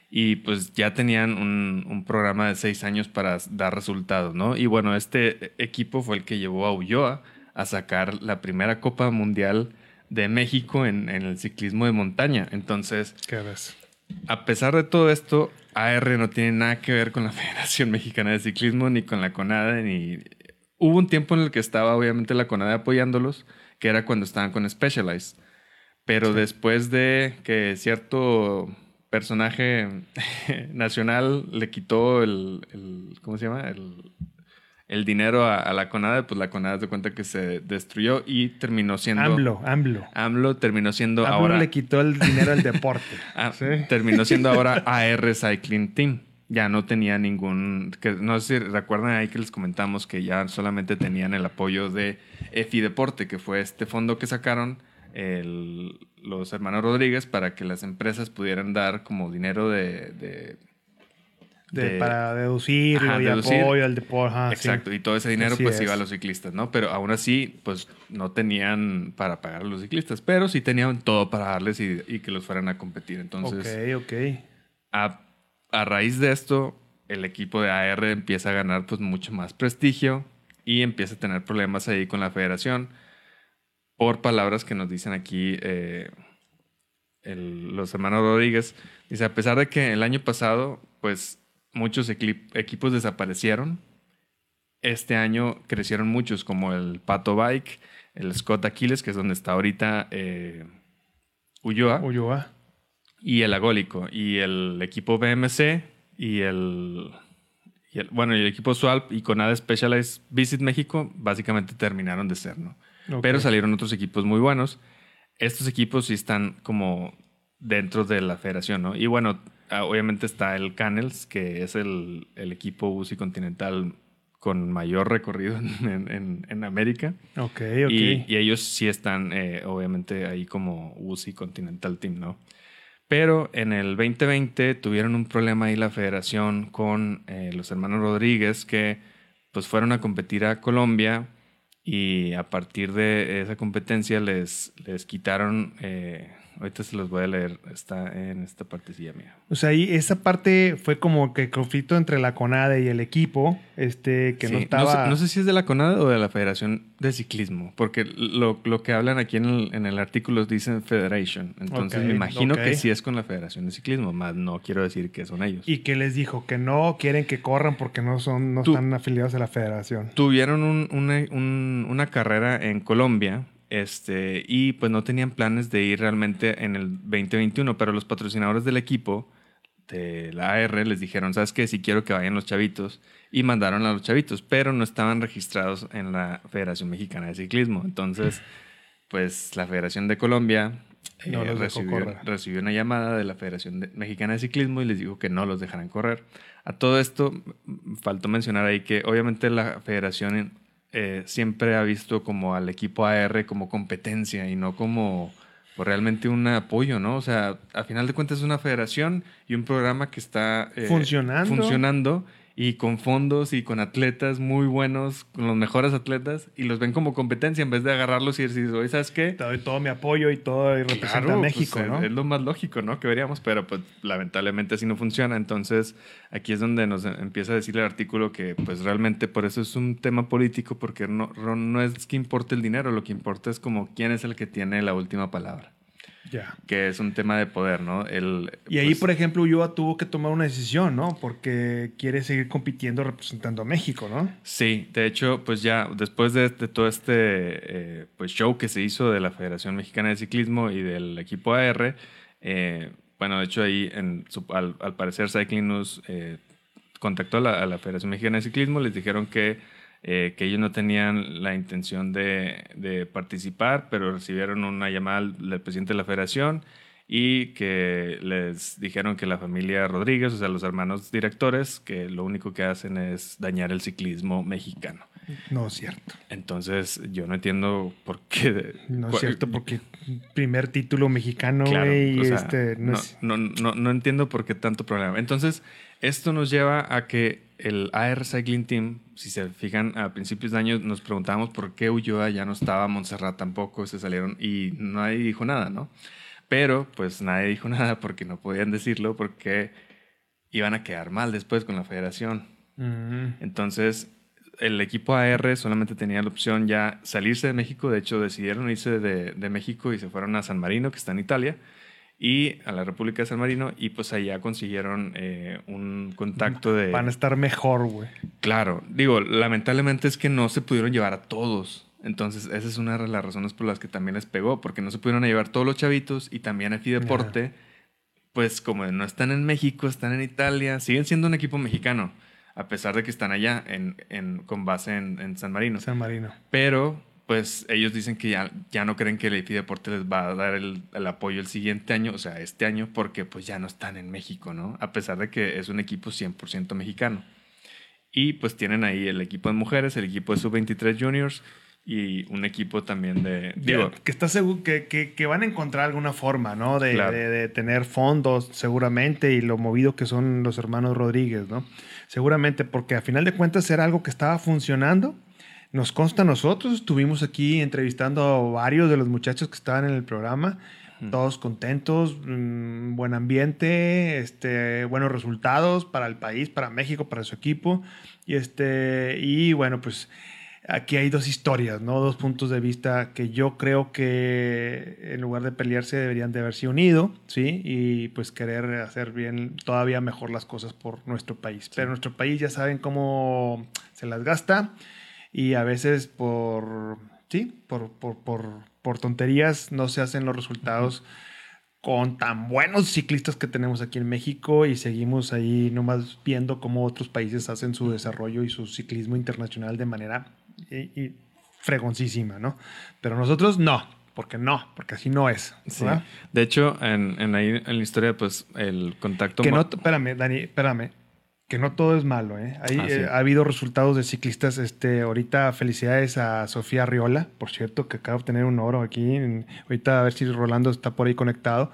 y pues ya tenían un, programa de seis años para dar resultados, ¿no? Y bueno, este equipo fue el que llevó a Ulloa a sacar la primera Copa Mundial de México en, el ciclismo de montaña. Entonces, ¿Qué ves? a pesar de todo esto, AR no tiene nada que ver con la Federación Mexicana de Ciclismo, ni con la CONADE, ni... Hubo un tiempo en el que estaba obviamente la CONADE apoyándolos, que era cuando estaban con Specialized. Pero después de que cierto personaje nacional le quitó el, ¿cómo se llama? El, dinero a, la CONADE, pues la CONADE se cuenta que se destruyó y terminó siendo... AMLO, AMLO. AMLO terminó siendo AMLO ahora... le quitó el dinero al deporte. Ah, terminó siendo ahora AR Cycling Team. Ya no tenía ningún... Que, no sé si recuerdan ahí que les comentamos que ya solamente tenían el apoyo de EFI Deporte, que fue este fondo que sacaron el, los hermanos Rodríguez para que las empresas pudieran dar como dinero de... para deducir y apoyo al deporte. Exacto, y todo ese dinero pues iba a los ciclistas, ¿no? Pero aún así, pues no tenían para pagar a los ciclistas, pero sí tenían todo para darles y, que los fueran a competir. Entonces, ok, ok. A, a raíz de esto, el equipo de AR empieza a ganar pues mucho más prestigio y empieza a tener problemas ahí con la federación por palabras que nos dicen aquí eh, los hermanos Rodríguez. Dice, a pesar de que el año pasado, pues muchos equipos desaparecieron, este año crecieron muchos, como el Pato Bike, el Scott Aquiles, que es donde está ahorita eh, Ulloa. Ulloa. Y el Agólico. Y el equipo BMC y el, y el bueno, y el equipo Swalp y Conada Specialized Visit México básicamente terminaron de ser, ¿no? Pero salieron otros equipos muy buenos. Estos equipos sí están como dentro de la federación, ¿no? Y bueno, ah, obviamente está el Canels, que es el, equipo UCI Continental con mayor recorrido en, América. Ok, ok. Y, ellos sí están, eh, obviamente, ahí como UCI Continental Team, ¿no? Pero en el 2020 tuvieron un problema ahí la federación con eh, los hermanos Rodríguez que pues fueron a competir a Colombia y a partir de esa competencia les, les quitaron eh, Ahorita se los voy a leer, está en esta partecilla mía. O sea, ahí esa parte fue como que conflicto entre la CONADE y el equipo, este, que no estaba... No sé, si es de la CONADE o de la Federación de Ciclismo, porque lo, lo que hablan aquí en el, en el artículo dicen Federation. Entonces me imagino que sí es con la Federación de Ciclismo, más no quiero decir que son ellos. ¿Y que les dijo? Que no quieren que corran porque no, son, no están afiliados a la Federación. Tuvieron una, una carrera en Colombia este, y pues no tenían planes de ir realmente en el 2021, pero los patrocinadores del equipo de la AR les dijeron, ¿sabes qué? Si quiero que vayan los chavitos. Y mandaron a los chavitos, pero no estaban registrados en la Federación Mexicana de Ciclismo. Entonces, pues la Federación de Colombia eh, recibió, una llamada de la Federación Mexicana de Ciclismo y les dijo que no los dejaran correr. A todo esto, faltó mencionar ahí que obviamente la Federación eh, siempre ha visto como al equipo AR como competencia y no como pues, realmente un apoyo, ¿no? O sea, a final de cuentas es una federación y un programa que está eh, funcionando. funcionando y con fondos y con atletas muy buenos, con los mejores atletas, y los ven como competencia en vez de agarrarlos y decir, oye, ¿sabes qué? Te doy todo mi apoyo y todo y representa a pues, México, ¿no? Es lo más lógico, ¿no? Que veríamos, pero pues lamentablemente así no funciona. Entonces, aquí es donde nos empieza a decir el artículo que pues realmente por eso es un tema político, porque no, no es que importe el dinero, lo que importa es como quién es el que tiene la última palabra. Que es un tema de poder, ¿no? El, y ahí, pues por ejemplo, Ulloa tuvo que tomar una decisión, ¿no? Porque quiere seguir compitiendo representando a México, ¿no? Sí, de hecho, pues ya después de, todo este eh, pues show que se hizo de la Federación Mexicana de Ciclismo y del equipo AR, eh, bueno, de hecho ahí, en al, parecer, Cycling News eh, contactó a la Federación Mexicana de Ciclismo, les dijeron que eh, que ellos no tenían la intención de, participar, pero recibieron una llamada del presidente de la federación y que les dijeron que la familia Rodríguez, o sea, los hermanos directores, que lo único que hacen es dañar el ciclismo mexicano. No es cierto. Entonces, yo no entiendo por qué. No es cierto, porque primer título mexicano, y este, no, no, no, no, entiendo por qué tanto problema. Entonces, esto nos lleva a que el AR Cycling Team, si se fijan, a principios de año nos preguntábamos por qué Ulloa ya no estaba, Montserrat tampoco, se salieron y nadie dijo nada, ¿no? Pero pues nadie dijo nada porque no podían decirlo porque iban a quedar mal después con la federación. Mm. Entonces, el equipo AR solamente tenía la opción ya salirse de México, de hecho decidieron irse de, de México y se fueron a San Marino, que está en Italia y a la República de San Marino y pues allá consiguieron eh, un contacto de... Van a estar mejor, güey. Claro, digo, lamentablemente es que no se pudieron llevar a todos. Entonces, esa es una de las razones por las que también les pegó, porque no se pudieron llevar todos los chavitos y también a Deporte, pues como no están en México, están en Italia, siguen siendo un equipo mexicano, a pesar de que están allá en, en con base en, en San Marino. San Marino. Pero pues ellos dicen que ya, ya no creen que el EFI Deporte les va a dar el, apoyo el siguiente año, o sea, este año, porque pues ya no están en México, ¿no? A pesar de que es un equipo 100% mexicano. Y pues tienen ahí el equipo de mujeres, el equipo de sub-23 juniors y un equipo también de... Digo, que está seguro que, que, van a encontrar alguna forma, ¿no? De, de, tener fondos seguramente y lo movido que son los hermanos Rodríguez, ¿no? Seguramente porque a final de cuentas era algo que estaba funcionando nos consta a nosotros, estuvimos aquí entrevistando a varios de los muchachos que estaban en el programa, todos contentos, mm, buen ambiente, este, buenos resultados para el país, para México, para su equipo. Y, este, y bueno, pues aquí hay dos historias, ¿no? Dos puntos de vista que yo creo que en lugar de pelearse deberían de haberse unido, ¿sí? Y pues querer hacer bien, todavía mejor las cosas por nuestro país. Pero nuestro país ya saben cómo se las gasta y a veces por, sí, por, por, por, por tonterías no se hacen los resultados con tan buenos ciclistas que tenemos aquí en México y seguimos ahí nomás viendo cómo otros países hacen su desarrollo y su ciclismo internacional de manera y, fregoncísima, ¿no? Pero nosotros no, porque no, porque así no es. De hecho, en, en, ahí, en la historia, pues el contacto... Que no, espérame, Dani, espérame que no todo es malo, ¿eh? Hay, ah, eh, ha habido resultados de ciclistas. Este, ahorita felicidades a Sofía Riola, por cierto, que acaba de obtener un oro aquí. ahorita a ver si Rolando está por ahí conectado.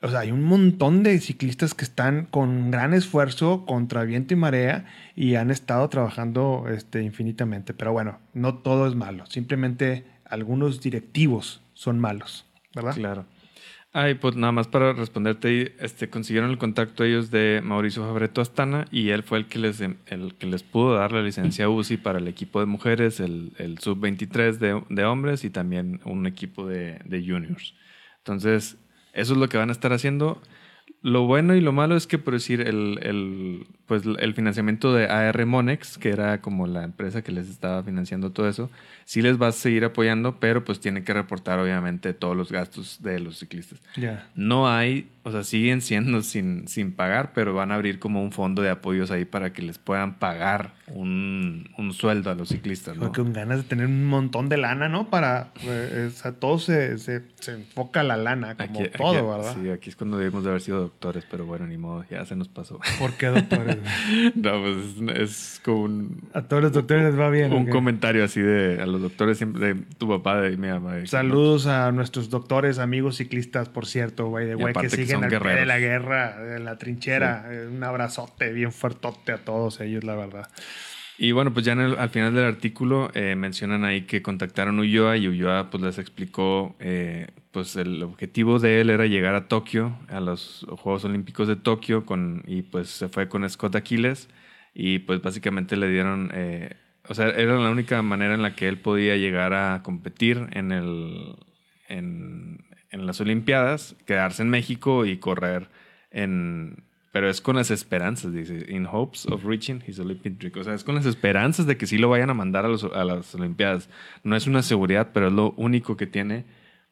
O sea, hay un montón de ciclistas que están con gran esfuerzo contra viento y marea y han estado trabajando este, infinitamente. Pero bueno, no todo es malo. Simplemente algunos directivos son malos, ¿verdad? Claro. Ay, pues nada más para responderte, este, consiguieron el contacto ellos de Mauricio Fabreto Astana y él fue el que les, el que les pudo dar la licencia UCI para el equipo de mujeres, el, el sub-23 de, de, hombres y también un equipo de, de juniors. Entonces, eso es lo que van a estar haciendo. Lo bueno y lo malo es que, por decir, el, el, pues, el financiamiento de AR Monex, que era como la empresa que les estaba financiando todo eso, sí les va a seguir apoyando, pero pues tienen que reportar obviamente todos los gastos de los ciclistas. No hay, o sea, siguen siendo sin, sin pagar, pero van a abrir como un fondo de apoyos ahí para que les puedan pagar un, un sueldo a los ciclistas, ¿no? con ganas de tener un montón de lana, ¿no? Para, eh, o sea, todo se, se, se enfoca la lana, como todo, ¿verdad? Sí, aquí es cuando debimos de haber sido doctores, pero bueno, ni modo, ya se nos pasó. ¿Por qué doctores? no, pues es, como un... A todos los doctores les va bien. Un comentario así de, a los doctores siempre, de tu papá, de mi mamá. Saludos a nuestros doctores, amigos ciclistas, por cierto, güey, de güey, que siguen al pie de la guerra, de la trinchera. Un abrazote bien fuertote a todos ellos, la verdad. Y bueno, pues ya al final del artículo eh, mencionan ahí que contactaron Ulloa y Ulloa pues les explicó, eh, pues el objetivo de él era llegar a Tokio, a los Juegos Olímpicos de Tokio, con, y pues se fue con Scott Aquiles. Y pues básicamente le dieron, eh, o sea, era la única manera en la que él podía llegar a competir en, el, en, en las Olimpiadas, quedarse en México y correr en, pero es con las esperanzas, dice, in hopes of reaching his Olympic dream. O sea, es con las esperanzas de que sí lo vayan a mandar a, las Olimpiadas. No es una seguridad, pero es lo único que tiene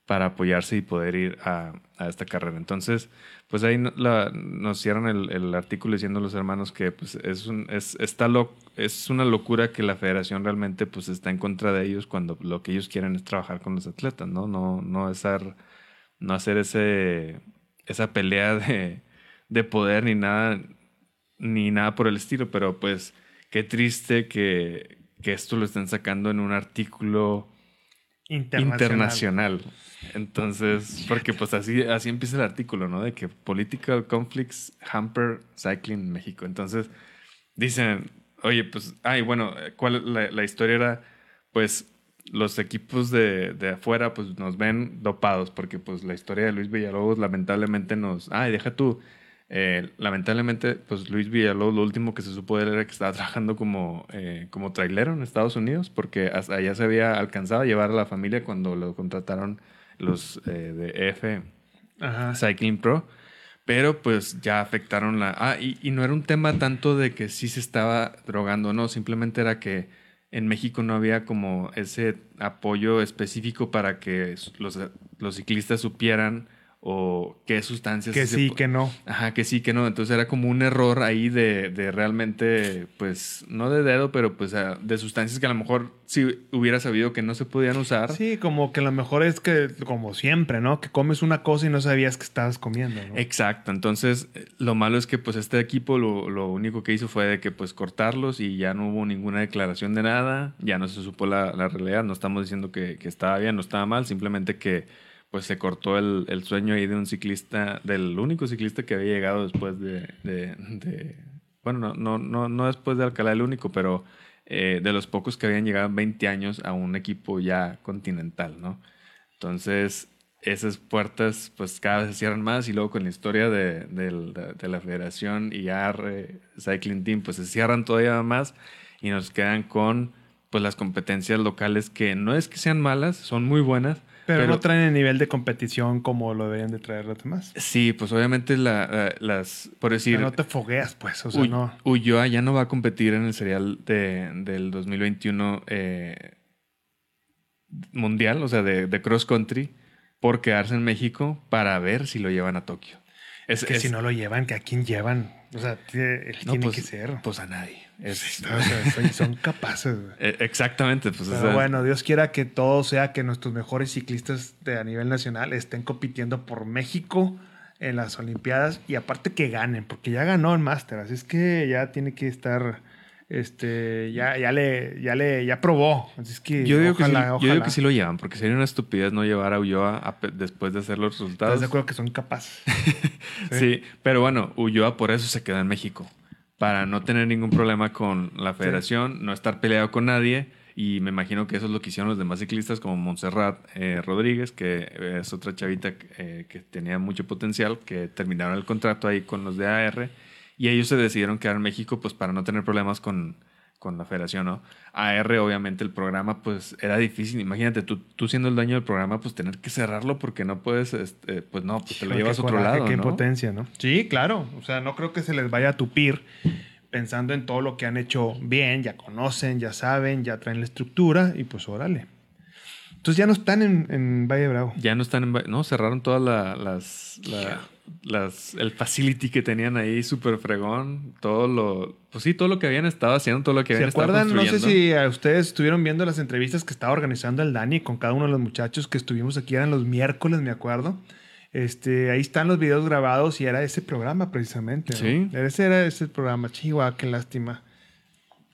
para apoyarse y poder ir a, esta carrera. Entonces, pues ahí nos cierran el, el, artículo diciendo los hermanos que pues, es, es, está es una locura que la federación realmente pues, está en contra de ellos cuando lo que ellos quieren es trabajar con los atletas, ¿no? No, no, hacer, no hacer ese, esa pelea de de poder ni nada, ni nada por el estilo, pero pues qué triste que, que esto lo estén sacando en un artículo internacional. Entonces, porque pues así, así empieza el artículo, ¿no? De que Political Conflicts Hamper Cycling en México. Entonces, dicen, oye, pues, ay, bueno, ¿cuál la, la historia era? Pues los equipos de, de, afuera pues nos ven dopados porque pues la historia de Luis Villalobos lamentablemente nos, ay, deja tú, eh, lamentablemente, pues Luis Villalobos, lo último que se supo de él era que estaba trabajando como, eh, como trailero en Estados Unidos, porque hasta allá se había alcanzado a llevar a la familia cuando lo contrataron los eh, de EF Cycling Pro. Pero pues ya afectaron la... Ah, y, y, no era un tema tanto de que sí se estaba drogando, no, simplemente era que en México no había como ese apoyo específico para que los, los ciclistas supieran o qué sustancias. Que sí, que no. Ajá, que sí, que no. Entonces era como un error ahí de, de realmente, pues, no de dedo, pero pues de sustancias que a lo mejor si hubiera sabido que no se podían usar. Sí, como que lo mejor es que, como siempre, ¿no? Que comes una cosa y no sabías que estabas comiendo. ¿no? Exacto. Entonces, lo malo es que pues este equipo lo, lo, único que hizo fue de que pues cortarlos y ya no hubo ninguna declaración de nada, ya no se supo la, la realidad, no estamos diciendo que, que estaba bien, no estaba mal, simplemente que pues se cortó el, sueño ahí de un ciclista, del único ciclista que había llegado después de, bueno, no, no, no, después de Alcalá el único, pero eh, de los pocos que habían llegado en 20 años a un equipo ya continental, ¿no? Entonces, esas puertas pues cada vez se cierran más y luego con la historia de, de, de la federación y AR Cycling Team pues se cierran todavía más y nos quedan con pues las competencias locales que no es que sean malas, son muy buenas, pero, no traen el nivel de competición como lo deberían de traer los demás. Sí, pues obviamente la, las, por decir... no te fogueas, pues, o sea, no... Ulloa ya no va a competir en el serial de, del 2021 eh, mundial, o sea, de, de, cross country, por quedarse en México para ver si lo llevan a Tokio. Es, que si no lo llevan, ¿que ¿a quién llevan? O sea, él tiene pues, que ser. Pues a nadie. Son, capaces. Eh, exactamente. Pues, Pero bueno, Dios quiera que todo sea que nuestros mejores ciclistas de, a nivel nacional estén compitiendo por México en las Olimpiadas y aparte que ganen, porque ya ganó el Máster, así es que ya tiene que estar este, ya, ya le, ya le, ya probó. Así es que yo digo, que, sí, yo digo que sí lo llevan, porque sería una estupidez no llevar a Ulloa después de hacer los resultados. ¿Estás de acuerdo que son capaces? sí. pero bueno, Ulloa por eso se queda en México. Para no tener ningún problema con la federación, no estar peleado con nadie. Y me imagino que eso es lo que hicieron los demás ciclistas, como Montserrat eh, Rodríguez, que es otra chavita eh, que tenía mucho potencial, que terminaron el contrato ahí con los de AR y ellos se decidieron quedar en México pues para no tener problemas con, con la federación, ¿no? AR, obviamente, el programa, pues era difícil. Imagínate, tú, tú siendo el dueño del programa, pues tener que cerrarlo porque no puedes, este, pues no, pues te lo llevas a otro lado. Qué impotencia, ¿no? Sí, claro. O sea, no creo que se les vaya a tupir pensando en todo lo que han hecho bien, ya conocen, ya saben, ya traen la estructura y pues órale. Entonces ya no están en, en Valle Bravo. Ya no están en Valle... No, cerraron todas la, las... La, las, el facility que tenían ahí, súper fregón, todo lo, pues sí, todo lo que habían estado haciendo, todo lo que habían ¿Se acuerdan? No sé si a ustedes estuvieron viendo las entrevistas que estaba organizando el Dani con cada uno de los muchachos que estuvimos aquí, eran los miércoles, me acuerdo. Este, ahí están los videos grabados y era ese programa precisamente. Sí. Ese era ese programa. Chihuahua, qué lástima.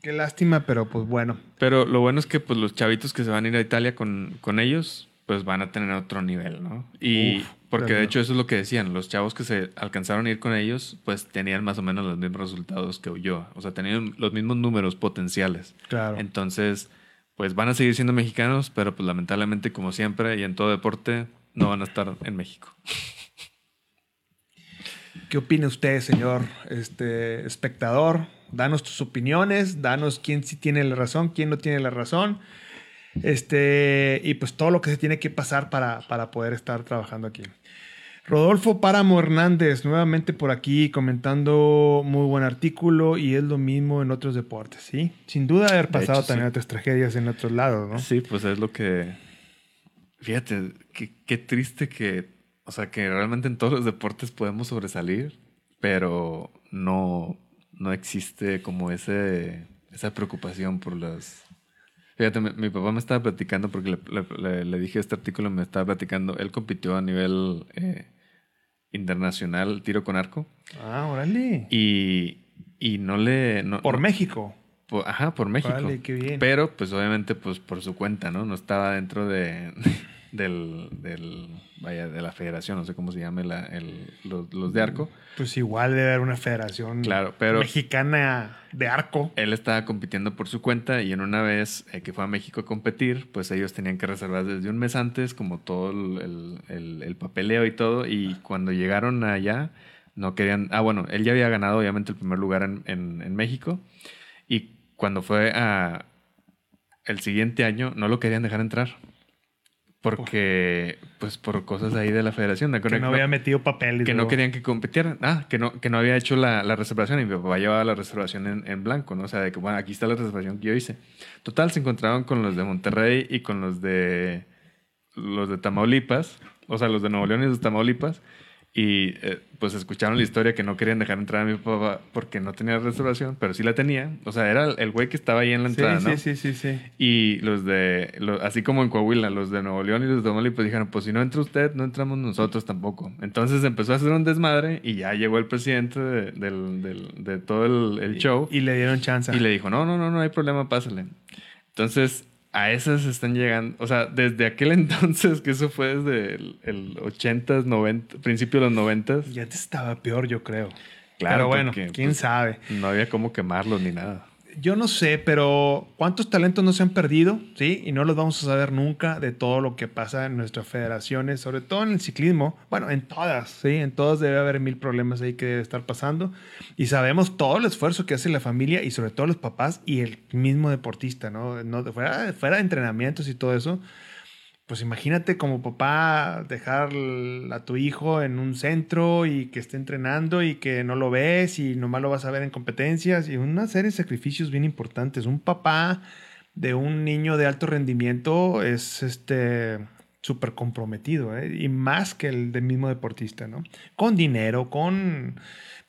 Qué lástima, pero pues bueno. Pero lo bueno es que pues los chavitos que se van a ir a Italia con, con ellos, pues van a tener otro nivel, ¿no? Y porque de hecho eso es lo que decían, los chavos que se alcanzaron a ir con ellos, pues tenían más o menos los mismos resultados que yo, o sea, tenían los mismos números potenciales. Claro. Entonces, pues van a seguir siendo mexicanos, pero pues lamentablemente como siempre y en todo deporte no van a estar en México. ¿Qué opina usted, señor este, espectador? Danos tus opiniones, danos quién sí tiene la razón, quién no tiene la razón. Este, y pues todo lo que se tiene que pasar para, para poder estar trabajando aquí. Rodolfo Páramo Hernández, nuevamente por aquí comentando muy buen artículo y es lo mismo en otros deportes, ¿sí? Sin duda haber pasado también otras tragedias en otros lados, ¿no? Sí, pues es lo que... Fíjate, qué, qué triste que o sea, que realmente en todos los deportes podemos sobresalir, pero no, no existe como ese, esa preocupación por las... Fíjate, mi, papá me estaba platicando, porque le, dije este artículo, me estaba platicando, él compitió a nivel eh, internacional tiro con arco. Ah, órale. Y, y no le... por México. ajá, por México. Órale, qué bien. Pero, pues obviamente, pues por su cuenta, ¿no? No estaba dentro de del, del, vaya, de la federación, no sé cómo se llame la, el, los, de arco. Pues igual debe haber una federación claro, pero mexicana de arco. Él estaba compitiendo por su cuenta y en una vez eh, que fue a México a competir, pues ellos tenían que reservar desde un mes antes como todo el, el, el papeleo y todo y cuando llegaron allá no querían, ah bueno, él ya había ganado obviamente el primer lugar en, en, en México y cuando fue a el siguiente año no lo querían dejar entrar porque, pues por cosas ahí de la federación. Que no había metido papeles. Que no querían que compitieran. Ah, que no, que no había hecho la, la reservación y mi papá llevaba la reservación en, en, blanco, ¿no? O sea, de que, bueno, aquí está la reservación que yo hice. Total, se encontraron con los de Monterrey y con los de, los de Tamaulipas, o sea, los de Nuevo León y los de Tamaulipas. Y eh, pues escucharon la historia que no querían dejar entrar a mi papá porque no tenía reservación, pero sí la tenía. O sea, era el güey que estaba ahí en la entrada, sí, ¿no? Sí, sí, sí, Y los de, así como en Coahuila, los de Nuevo León y los de Tamaulipas dijeron, pues si no entra usted, no entramos nosotros tampoco. Entonces empezó a hacer un desmadre y ya llegó el presidente de, del, de todo el, el show. Y, y, le dieron chance. Y le dijo, no, no, no, no hay problema, pásale. Entonces a esas están llegando, o sea, desde aquel entonces, que eso fue desde el, el 80s, 90, principio de los 90 Ya te estaba peor, yo creo. Claro, Pero bueno, quién pues, sabe. No había cómo quemarlos ni nada yo no sé, pero ¿cuántos talentos no se han perdido? ¿Sí? Y no los vamos a saber nunca de todo lo que pasa en nuestras federaciones, sobre todo en el ciclismo. Bueno, en todas, ¿sí? En todas debe haber mil problemas ahí que debe estar pasando. Y sabemos todo el esfuerzo que hace la familia y sobre todo los papás y el mismo deportista, ¿no? no fuera, fuera de entrenamientos y todo eso pues imagínate como papá dejar a tu hijo en un centro y que esté entrenando y que no lo ves y nomás lo vas a ver en competencias y una serie de sacrificios bien importantes. Un papá de un niño de alto rendimiento es este súper comprometido ¿eh? y más que el del mismo deportista, ¿no? Con dinero, con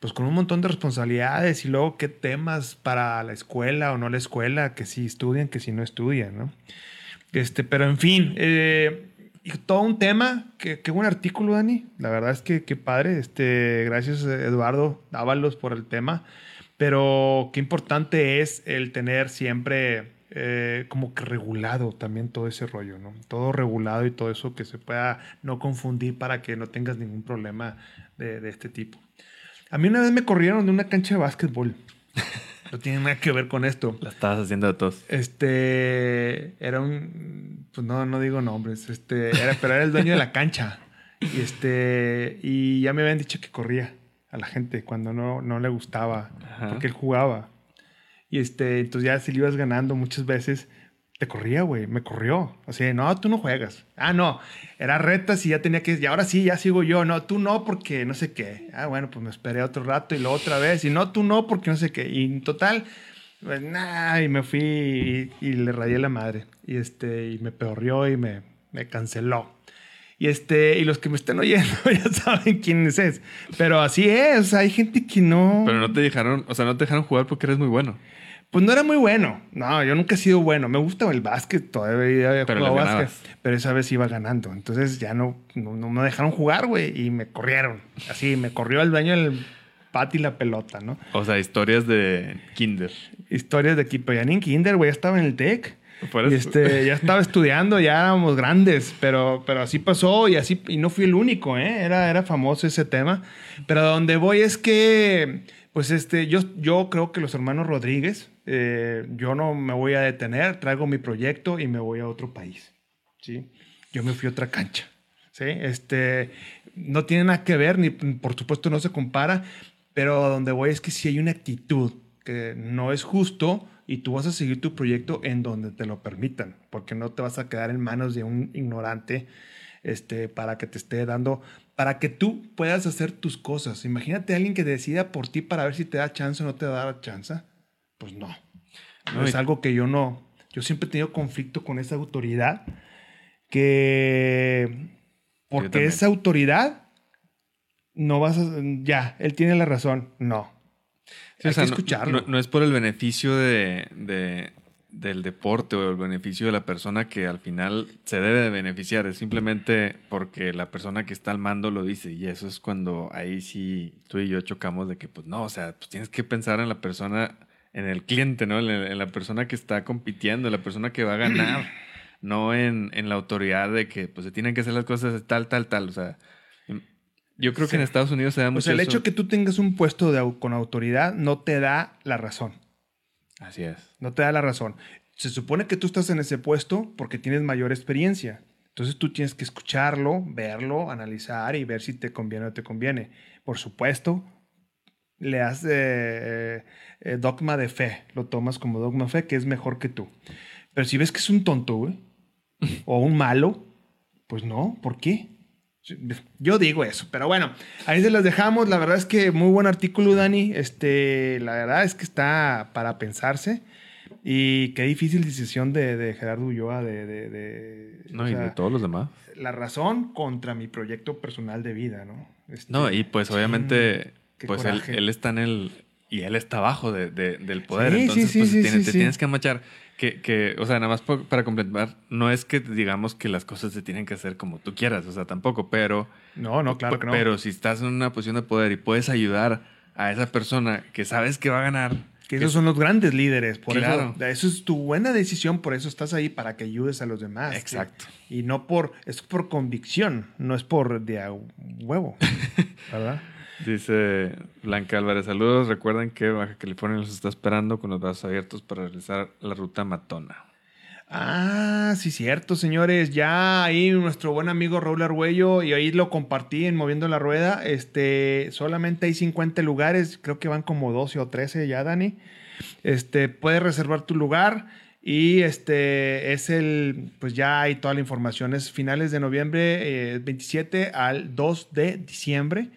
pues con un montón de responsabilidades y luego qué temas para la escuela o no la escuela, que si estudian, que si no estudian, ¿no? Este, pero en fin, eh, todo un tema. Qué, qué buen artículo, Dani. La verdad es que qué padre. Este, gracias, Eduardo Dávalos, por el tema. Pero qué importante es el tener siempre eh, como que regulado también todo ese rollo, ¿no? Todo regulado y todo eso que se pueda no confundir para que no tengas ningún problema de, de este tipo. A mí una vez me corrieron de una cancha de básquetbol. no tiene nada que ver con esto. La estabas haciendo de todos. Este, era un, pues no, no digo nombres, este, era, pero era el dueño de la cancha. Y este, y ya me habían dicho que corría a la gente cuando no, no le gustaba, porque él jugaba. Y este, entonces ya si le ibas ganando muchas veces, te corría, güey, me corrió. O sea, no, tú no juegas. Ah, no, era retas y ya tenía que, y ahora sí, ya sigo yo. No, tú no porque no sé qué. Ah, bueno, pues me esperé otro rato y lo otra vez. Y no, tú no porque no sé qué. Y en total, pues nada, y me fui y, le rayé la madre. Y este, y me peorrió y me, me canceló. Y, este, y los que me estén oyendo ya saben quién es. Pero así es, hay gente que no... Pero no te dejaron, o sea, no te dejaron jugar porque eres muy bueno. Pues no era muy bueno. No, yo nunca he sido bueno. Me gusta el básquet, todavía había Pero jugado básquet. Pero esa vez iba ganando. Entonces ya no, no, no me dejaron jugar, güey. Y me corrieron. Así, me corrió el dueño del pat y la pelota, ¿no? O sea, historias de Kinder. Historias de equipo. Ya ni en kinder, güey. Ya estaba en el TEC. Y este, ya estaba estudiando, ya éramos grandes, pero, pero así pasó y así, y no fui el único, ¿eh? Era, era famoso ese tema. Pero a donde voy es que, pues este, yo, yo creo que los hermanos Rodríguez, eh, yo no me voy a detener, traigo mi proyecto y me voy a otro país, ¿sí? Yo me fui a otra cancha, ¿sí? Este, no tiene nada que ver, ni por supuesto no se compara, pero donde voy es que si hay una actitud que no es justo y tú vas a seguir tu proyecto en donde te lo permitan, porque no te vas a quedar en manos de un ignorante este, para que te esté dando, para que tú puedas hacer tus cosas. Imagínate a alguien que decida por ti para ver si te da chance o no te da chance. Pues no. No es algo que yo no. Yo siempre he tenido conflicto con esa autoridad que porque esa autoridad no vas a ya, él tiene la razón. No. Sí, Hay o sea, que no- escucharlo. No, no es por el beneficio de, de- del deporte o el beneficio de la persona que al final se debe de beneficiar. Es simplemente porque la persona que está al mando lo dice. Y eso es cuando ahí sí tú y yo chocamos de que, pues no, o sea, pues tienes que pensar en la persona, en el cliente, ¿no? En, en la persona que está compitiendo, en la persona que va a ganar. no en, en la autoridad de que pues se tienen que hacer las cosas tal, tal, tal. O sea, yo creo que en Sí. Estados Unidos se da O mucho sea, el eso. hecho que tú tengas un puesto de, con autoridad no te da la razón. Así es. No te da la razón. Se supone que tú estás en ese puesto porque tienes mayor experiencia. Entonces tú tienes que escucharlo, verlo, analizar y ver si te conviene o no te conviene. Por supuesto, le das eh, eh, dogma de fe. Lo tomas como dogma de fe, que es mejor que tú. Pero si ves que es un tonto, güey, o un malo, pues no, ¿por qué? Yo digo eso, pero bueno, ahí se las dejamos. La verdad es que muy buen artículo, Dani. Este, la verdad es que está para pensarse. Y qué difícil decisión de, de Gerardo Ulloa de, de- de- No, o y sea, de todos los demás. la razón contra mi proyecto personal de vida, ¿no? Este, No, y pues obviamente, pues él está en el... Y él está abajo de- de- del poder. Sí, sí, entonces, sí, pues sí, tiene- sí, te sí. tienes que amachar. Que, que, o sea, nada más por- para completar, no es que digamos que las cosas se tienen que hacer como tú quieras, o sea, tampoco, pero... No, no, claro que no. Pero si estás en una posición de poder y puedes ayudar a esa persona que sabes que va a ganar... que esos son los grandes líderes. Por Claro. eso, eso es tu buena decisión. Por eso estás ahí para que ayudes a los demás. Exacto. Y no por, es por convicción, no es por de a huevo. ¿Verdad? Dice Blanca Álvarez, saludos. Recuerden que Baja California los está esperando con los brazos abiertos para realizar la ruta matona. Ah, sí, cierto, señores. Ya ahí nuestro buen amigo Raúl Argüello, y ahí lo compartí en Moviendo la Rueda. Este, solamente hay 50 lugares, creo que van como 12 o 13 ya, Dani. Este, puedes reservar tu lugar y este es el, pues ya hay toda la información. Es finales de noviembre, eh, 27 al 2 de diciembre.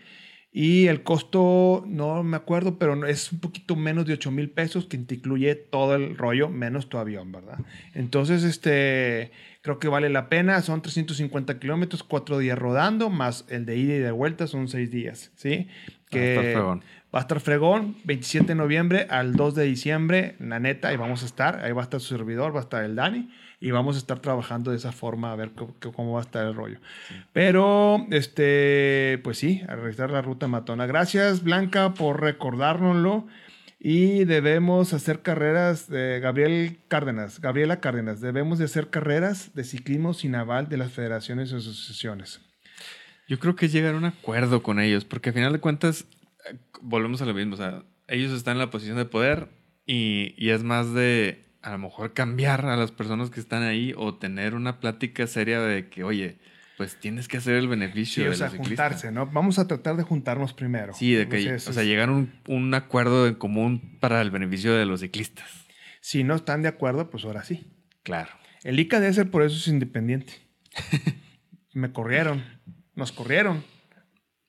Y el costo, no me acuerdo, pero es un poquito menos de 8 mil pesos, que te incluye todo el rollo, menos tu avión, ¿verdad? Entonces, este, creo que vale la pena. Son 350 kilómetros, cuatro días rodando, más el de ida y de vuelta son seis días, ¿sí? Va a estar fregón. Va a estar fregón, 27 de noviembre al 2 de diciembre, la neta, ahí vamos a estar, ahí va a estar su servidor, va a estar el Dani, y vamos a estar trabajando de esa forma a ver cómo, va a estar el rollo. Pero, este, pues sí, a realizar la ruta matona. Gracias, Blanca, por recordárnoslo. Y debemos hacer carreras, de Gabriel Cárdenas, Gabriela Cárdenas, debemos de hacer carreras de ciclismo sin aval de las federaciones y asociaciones. Yo creo que es llegar a un acuerdo con ellos, porque al final de cuentas, eh, volvemos a lo mismo, o sea, ellos están en la posición de poder y, y es más de a lo mejor cambiar a las personas que están ahí o tener una plática seria de que, oye, pues tienes que hacer el beneficio Sí, de o sea, juntarse, ¿no? Vamos a tratar de juntarnos primero. Sí, de que, Entonces, o sea, llegar a un, un acuerdo en común para el beneficio de los ciclistas. Si no están de acuerdo, pues ahora sí. Claro. El ICA de ser por eso es independiente. Me corrieron, nos corrieron,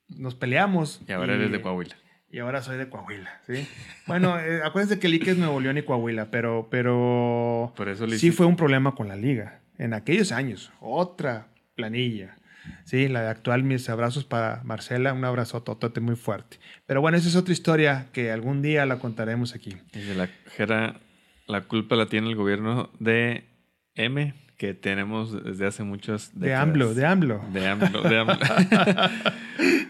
nos peleamos. Y ahora eres de Coahuila. Y ahora soy de Coahuila, ¿sí? Bueno, eh, acuérdense que el ICA es Nuevo León y Coahuila, pero, pero Por eso sí fue un problema con la liga. En aquellos años, otra planilla. Sí, la de actual, mis abrazos para Marcela, un abrazo totote muy fuerte. Pero bueno, esa es otra historia que algún día la contaremos aquí. Dice la Jera, la culpa la tiene el gobierno de M, que tenemos desde hace muchos De AMLO, de AMLO. De AMLO, de AMLO.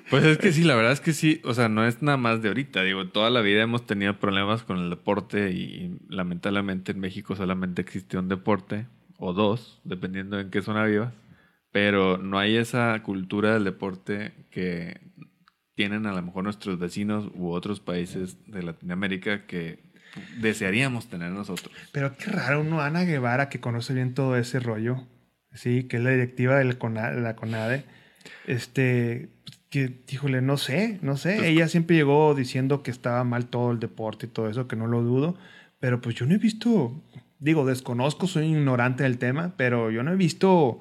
Pues es que sí, la verdad es que sí, o sea, no es nada más de ahorita, digo, toda la vida hemos tenido problemas con el deporte y, lamentablemente en México solamente existe un deporte o dos, dependiendo en qué zona vivas, pero no hay esa cultura del deporte que tienen a lo mejor nuestros vecinos u otros países de Latinoamérica que desearíamos tener nosotros. Pero qué raro, uno, Ana Guevara, que conoce bien todo ese rollo, sí, que es la directiva de la CONADE, este, que, híjole, no sé, no sé, ella siempre llegó diciendo que estaba mal todo el deporte y todo eso, que no lo dudo, pero pues yo no he visto, digo, desconozco, soy ignorante del tema, pero yo no he visto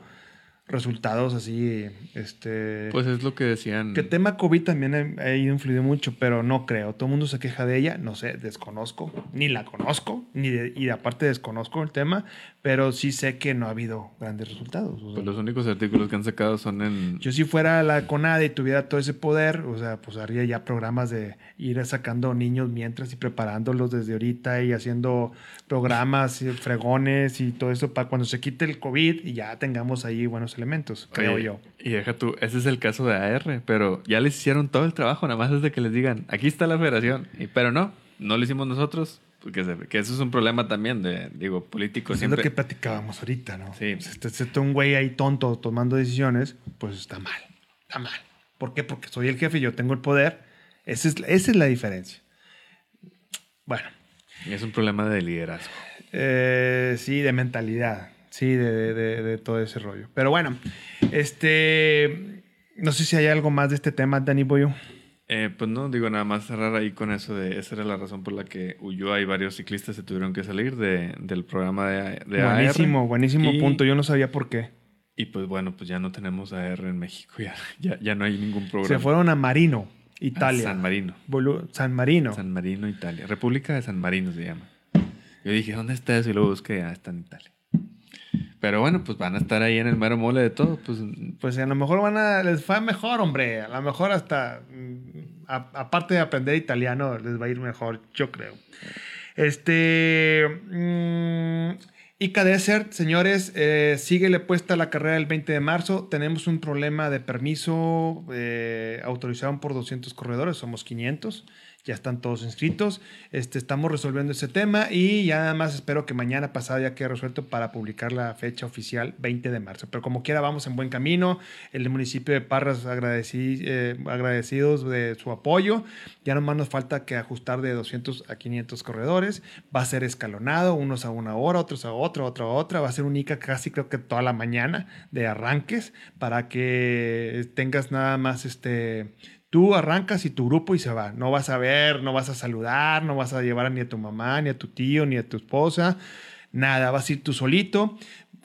resultados así, este... Pues es lo que decían. Que el tema COVID también ha, influido mucho, pero no creo. Todo el mundo se queja de ella, no sé, desconozco, ni la conozco, ni y aparte desconozco el tema, pero sí sé que no ha habido grandes resultados. pues los únicos artículos que han sacado son en... Yo si fuera la CONADE y tuviera todo ese poder, o sea, pues haría ya programas de ir sacando niños mientras y preparándolos desde ahorita y haciendo programas, y fregones y todo eso para cuando se quite el COVID y ya tengamos ahí buenos elementos, creo yo. Y deja tú, ese es el caso de AR, pero ya les hicieron todo el trabajo, nada más es de que les digan, aquí está la federación, y, pero no, no lo hicimos nosotros, porque que eso es un problema también de, digo, político. Siempre... Es lo que platicábamos ahorita, ¿no? Sí. Pues este, este, un güey ahí tonto tomando decisiones, pues está mal, está mal. ¿Por qué? Porque soy el jefe y yo tengo el poder. Esa es, esa es la diferencia. Bueno. Y es un problema de liderazgo. Eh, sí, de mentalidad. Sí, de, todo ese rollo. Pero bueno, este. No sé si hay algo más de este tema, Dani Boyo. Eh, pues no, digo nada más cerrar ahí con eso de esa era la razón por la que huyó y varios ciclistas se tuvieron que salir de, del programa de, de Buenísimo, buenísimo punto. Yo no sabía por qué. Y pues bueno, pues ya no tenemos AR en México, ya, ya, ya no hay ningún programa. Se fueron a Marino, Italia. San Marino. San Marino. San Marino, Italia. República de San Marino se llama. Yo dije, ¿dónde está eso? Y luego busqué, ah, está en Italia. Pero bueno, pues van a estar ahí en el mero mole de todo. Pues, pues a lo mejor van a, les fue mejor, hombre. A lo mejor hasta, mm, aparte de aprender italiano, les va a ir mejor, yo creo. Este... Mmm, y Desert, señores, eh, síguele puesta la carrera el 20 de marzo. Tenemos un problema de permiso eh, autorizado por 200 corredores, somos 500 ya están todos inscritos. Este, estamos resolviendo ese tema y ya nada más espero que mañana pasado ya quede resuelto para publicar la fecha oficial 20 de marzo. Pero como quiera, vamos en buen camino. El municipio de Parras eh, agradecidos de su apoyo. Ya nomás nos falta que ajustar de 200 a 500 corredores. Va a ser escalonado, unos a una hora, otros a otra, otra a otra. Va a ser un ICA casi creo que toda la mañana de arranques para que tengas nada más este Tú arrancas y tu grupo y se va. No vas a ver, no vas a saludar, no vas a llevar ni a tu mamá, ni a tu tío, ni a tu esposa. Nada, vas a ir tú solito,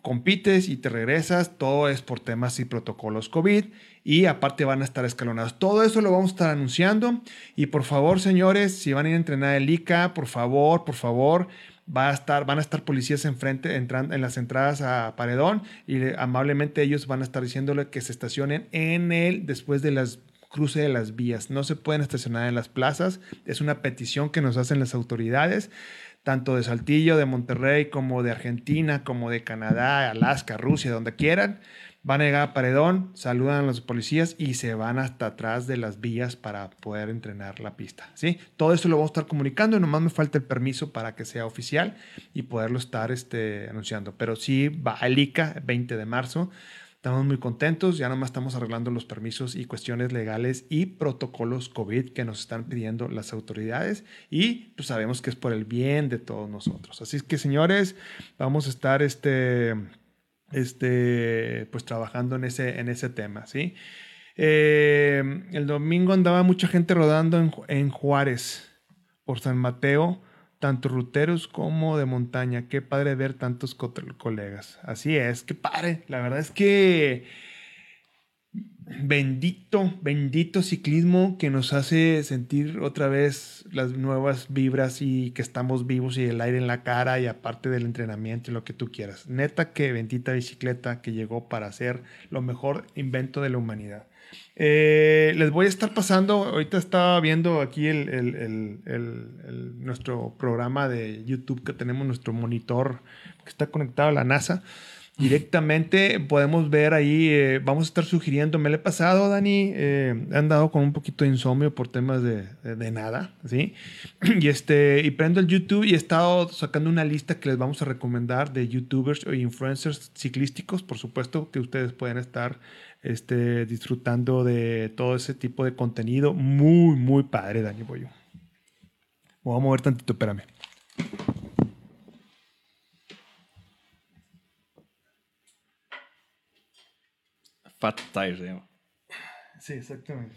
compites y te regresas. Todo es por temas y protocolos COVID. Y aparte van a estar escalonados. Todo eso lo vamos a estar anunciando. Y por favor, señores, si van a ir a entrenar el ICA, por favor, por favor, va a estar, van a estar policías enfrente, entrando en las entradas a Paredón y amablemente ellos van a estar diciéndole que se estacionen en él después de las cruce de las vías. No se pueden estacionar en las plazas. Es una petición que nos hacen las autoridades, tanto de Saltillo, de Monterrey, como de Argentina, como de Canadá, Alaska, Rusia, donde quieran. Van a llegar a Paredón, saludan a los policías y se van hasta atrás de las vías para poder entrenar la pista. ¿sí? Todo esto lo vamos a estar comunicando y nomás me falta el permiso para que sea oficial y poderlo estar este, anunciando. Pero sí va a ICA 20 de marzo. Estamos muy contentos, ya nomás estamos arreglando los permisos y cuestiones legales y protocolos COVID que nos están pidiendo las autoridades y pues sabemos que es por el bien de todos nosotros. Así es que señores, vamos a estar este, este, pues trabajando en ese, en ese tema, ¿sí? Eh, el domingo andaba mucha gente rodando en, en Juárez por San Mateo tanto ruteros como de montaña. Qué padre ver tantos colegas. Así es, qué padre. La verdad es que Bendito, bendito ciclismo que nos hace sentir otra vez las nuevas vibras y que estamos vivos y el aire en la cara y aparte del entrenamiento y lo que tú quieras. Neta que bendita bicicleta que llegó para ser lo mejor invento de la humanidad. Eh, les voy a estar pasando, ahorita estaba viendo aquí el, el, el, nuestro programa de YouTube que tenemos, nuestro monitor que está conectado a la NASA directamente podemos ver ahí, eh, vamos a estar sugiriendo, me le he pasado, Dani, eh, he andado con un poquito de insomnio por temas de, de, nada, ¿sí? Y, este, y prendo el YouTube y he estado sacando una lista que les vamos a recomendar de youtubers o influencers ciclísticos, por supuesto, que ustedes pueden estar este, disfrutando de todo ese tipo de contenido. Muy, muy padre, Dani Boyo. Voy a mover tantito, espérame. Fat Tire se llama. Sí, exactamente.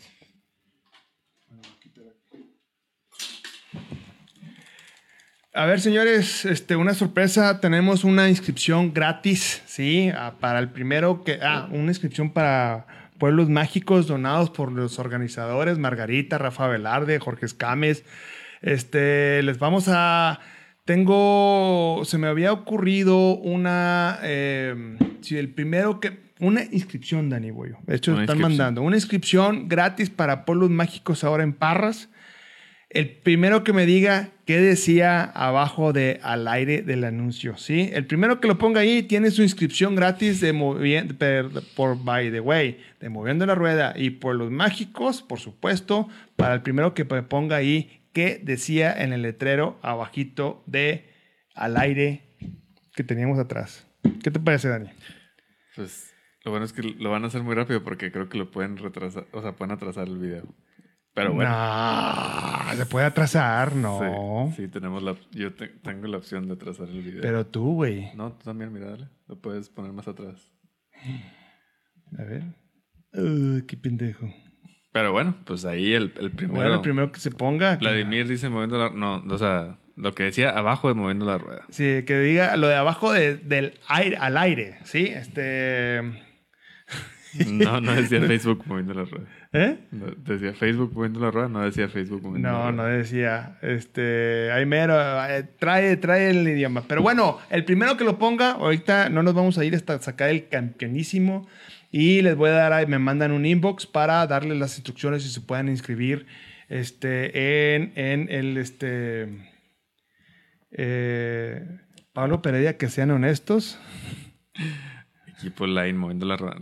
A ver, señores, este, una sorpresa. Tenemos una inscripción gratis, ¿sí? Ah, para el primero que. Ah, una inscripción para Pueblos Mágicos donados por los organizadores Margarita, Rafa Velarde, Jorge Escames. Este, les vamos a. Tengo. Se me había ocurrido una. Eh, si el primero que una inscripción, Dani Boyo. De hecho, están mandando una inscripción gratis para Polos Mágicos ahora en Parras. El primero que me diga qué decía abajo de al aire del anuncio, ¿sí? El primero que lo ponga ahí tiene su inscripción gratis de por by the way, de moviendo la rueda y por los mágicos, por supuesto, para el primero que ponga ahí qué decía en el letrero abajito de al aire que teníamos atrás. ¿Qué te parece, Dani? Pues lo bueno es que lo van a hacer muy rápido porque creo que lo pueden retrasar, o sea, pueden atrasar el video. Pero bueno. No, se puede atrasar, no. Sí, tenemos la, yo tengo la opción de atrasar el video. Pero tú, güey. No, tú también, mira, dale. Lo puedes poner más atrás. A ver. Uh, qué pendejo. Pero bueno, pues ahí el, el primero. Bueno, el primero que se ponga. Vladimir dice moviendo la. No, o sea, lo que decía abajo de moviendo la rueda. Sí, que diga lo de abajo del aire al aire, ¿sí? Este. No, no decía Facebook moviendo la rueda. ¿Eh? decía Facebook moviendo la rueda, no decía Facebook moviendo no, la rueda. No, no decía. Este, ahí mero, eh, trae, trae el idioma. Pero bueno, el primero que lo ponga, ahorita no nos vamos a ir hasta sacar el campeonísimo. Y les voy a dar, me mandan un inbox para darles las instrucciones y se puedan inscribir este, en, en el, este, eh, Pablo Pereira, que sean honestos. Equipo Line moviendo la rueda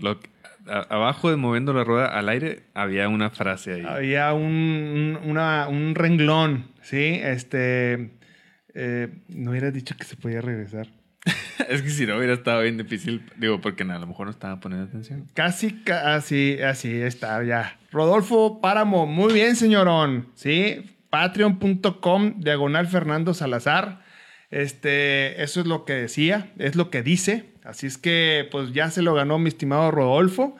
abajo de moviendo la rueda al aire había una frase ahí. Había un, un renglón, ¿sí? Este. Eh, no hubiera dicho que se podía regresar. es que si no hubiera estado bien difícil, digo, porque a lo mejor no estaba poniendo atención. Casi, así, así está, ya. Rodolfo Páramo, muy bien, señorón, ¿sí? Patreon.com, diagonal Fernando Salazar. Este, eso es lo que decía, es lo que dice. Así es que, pues ya se lo ganó mi estimado Rodolfo.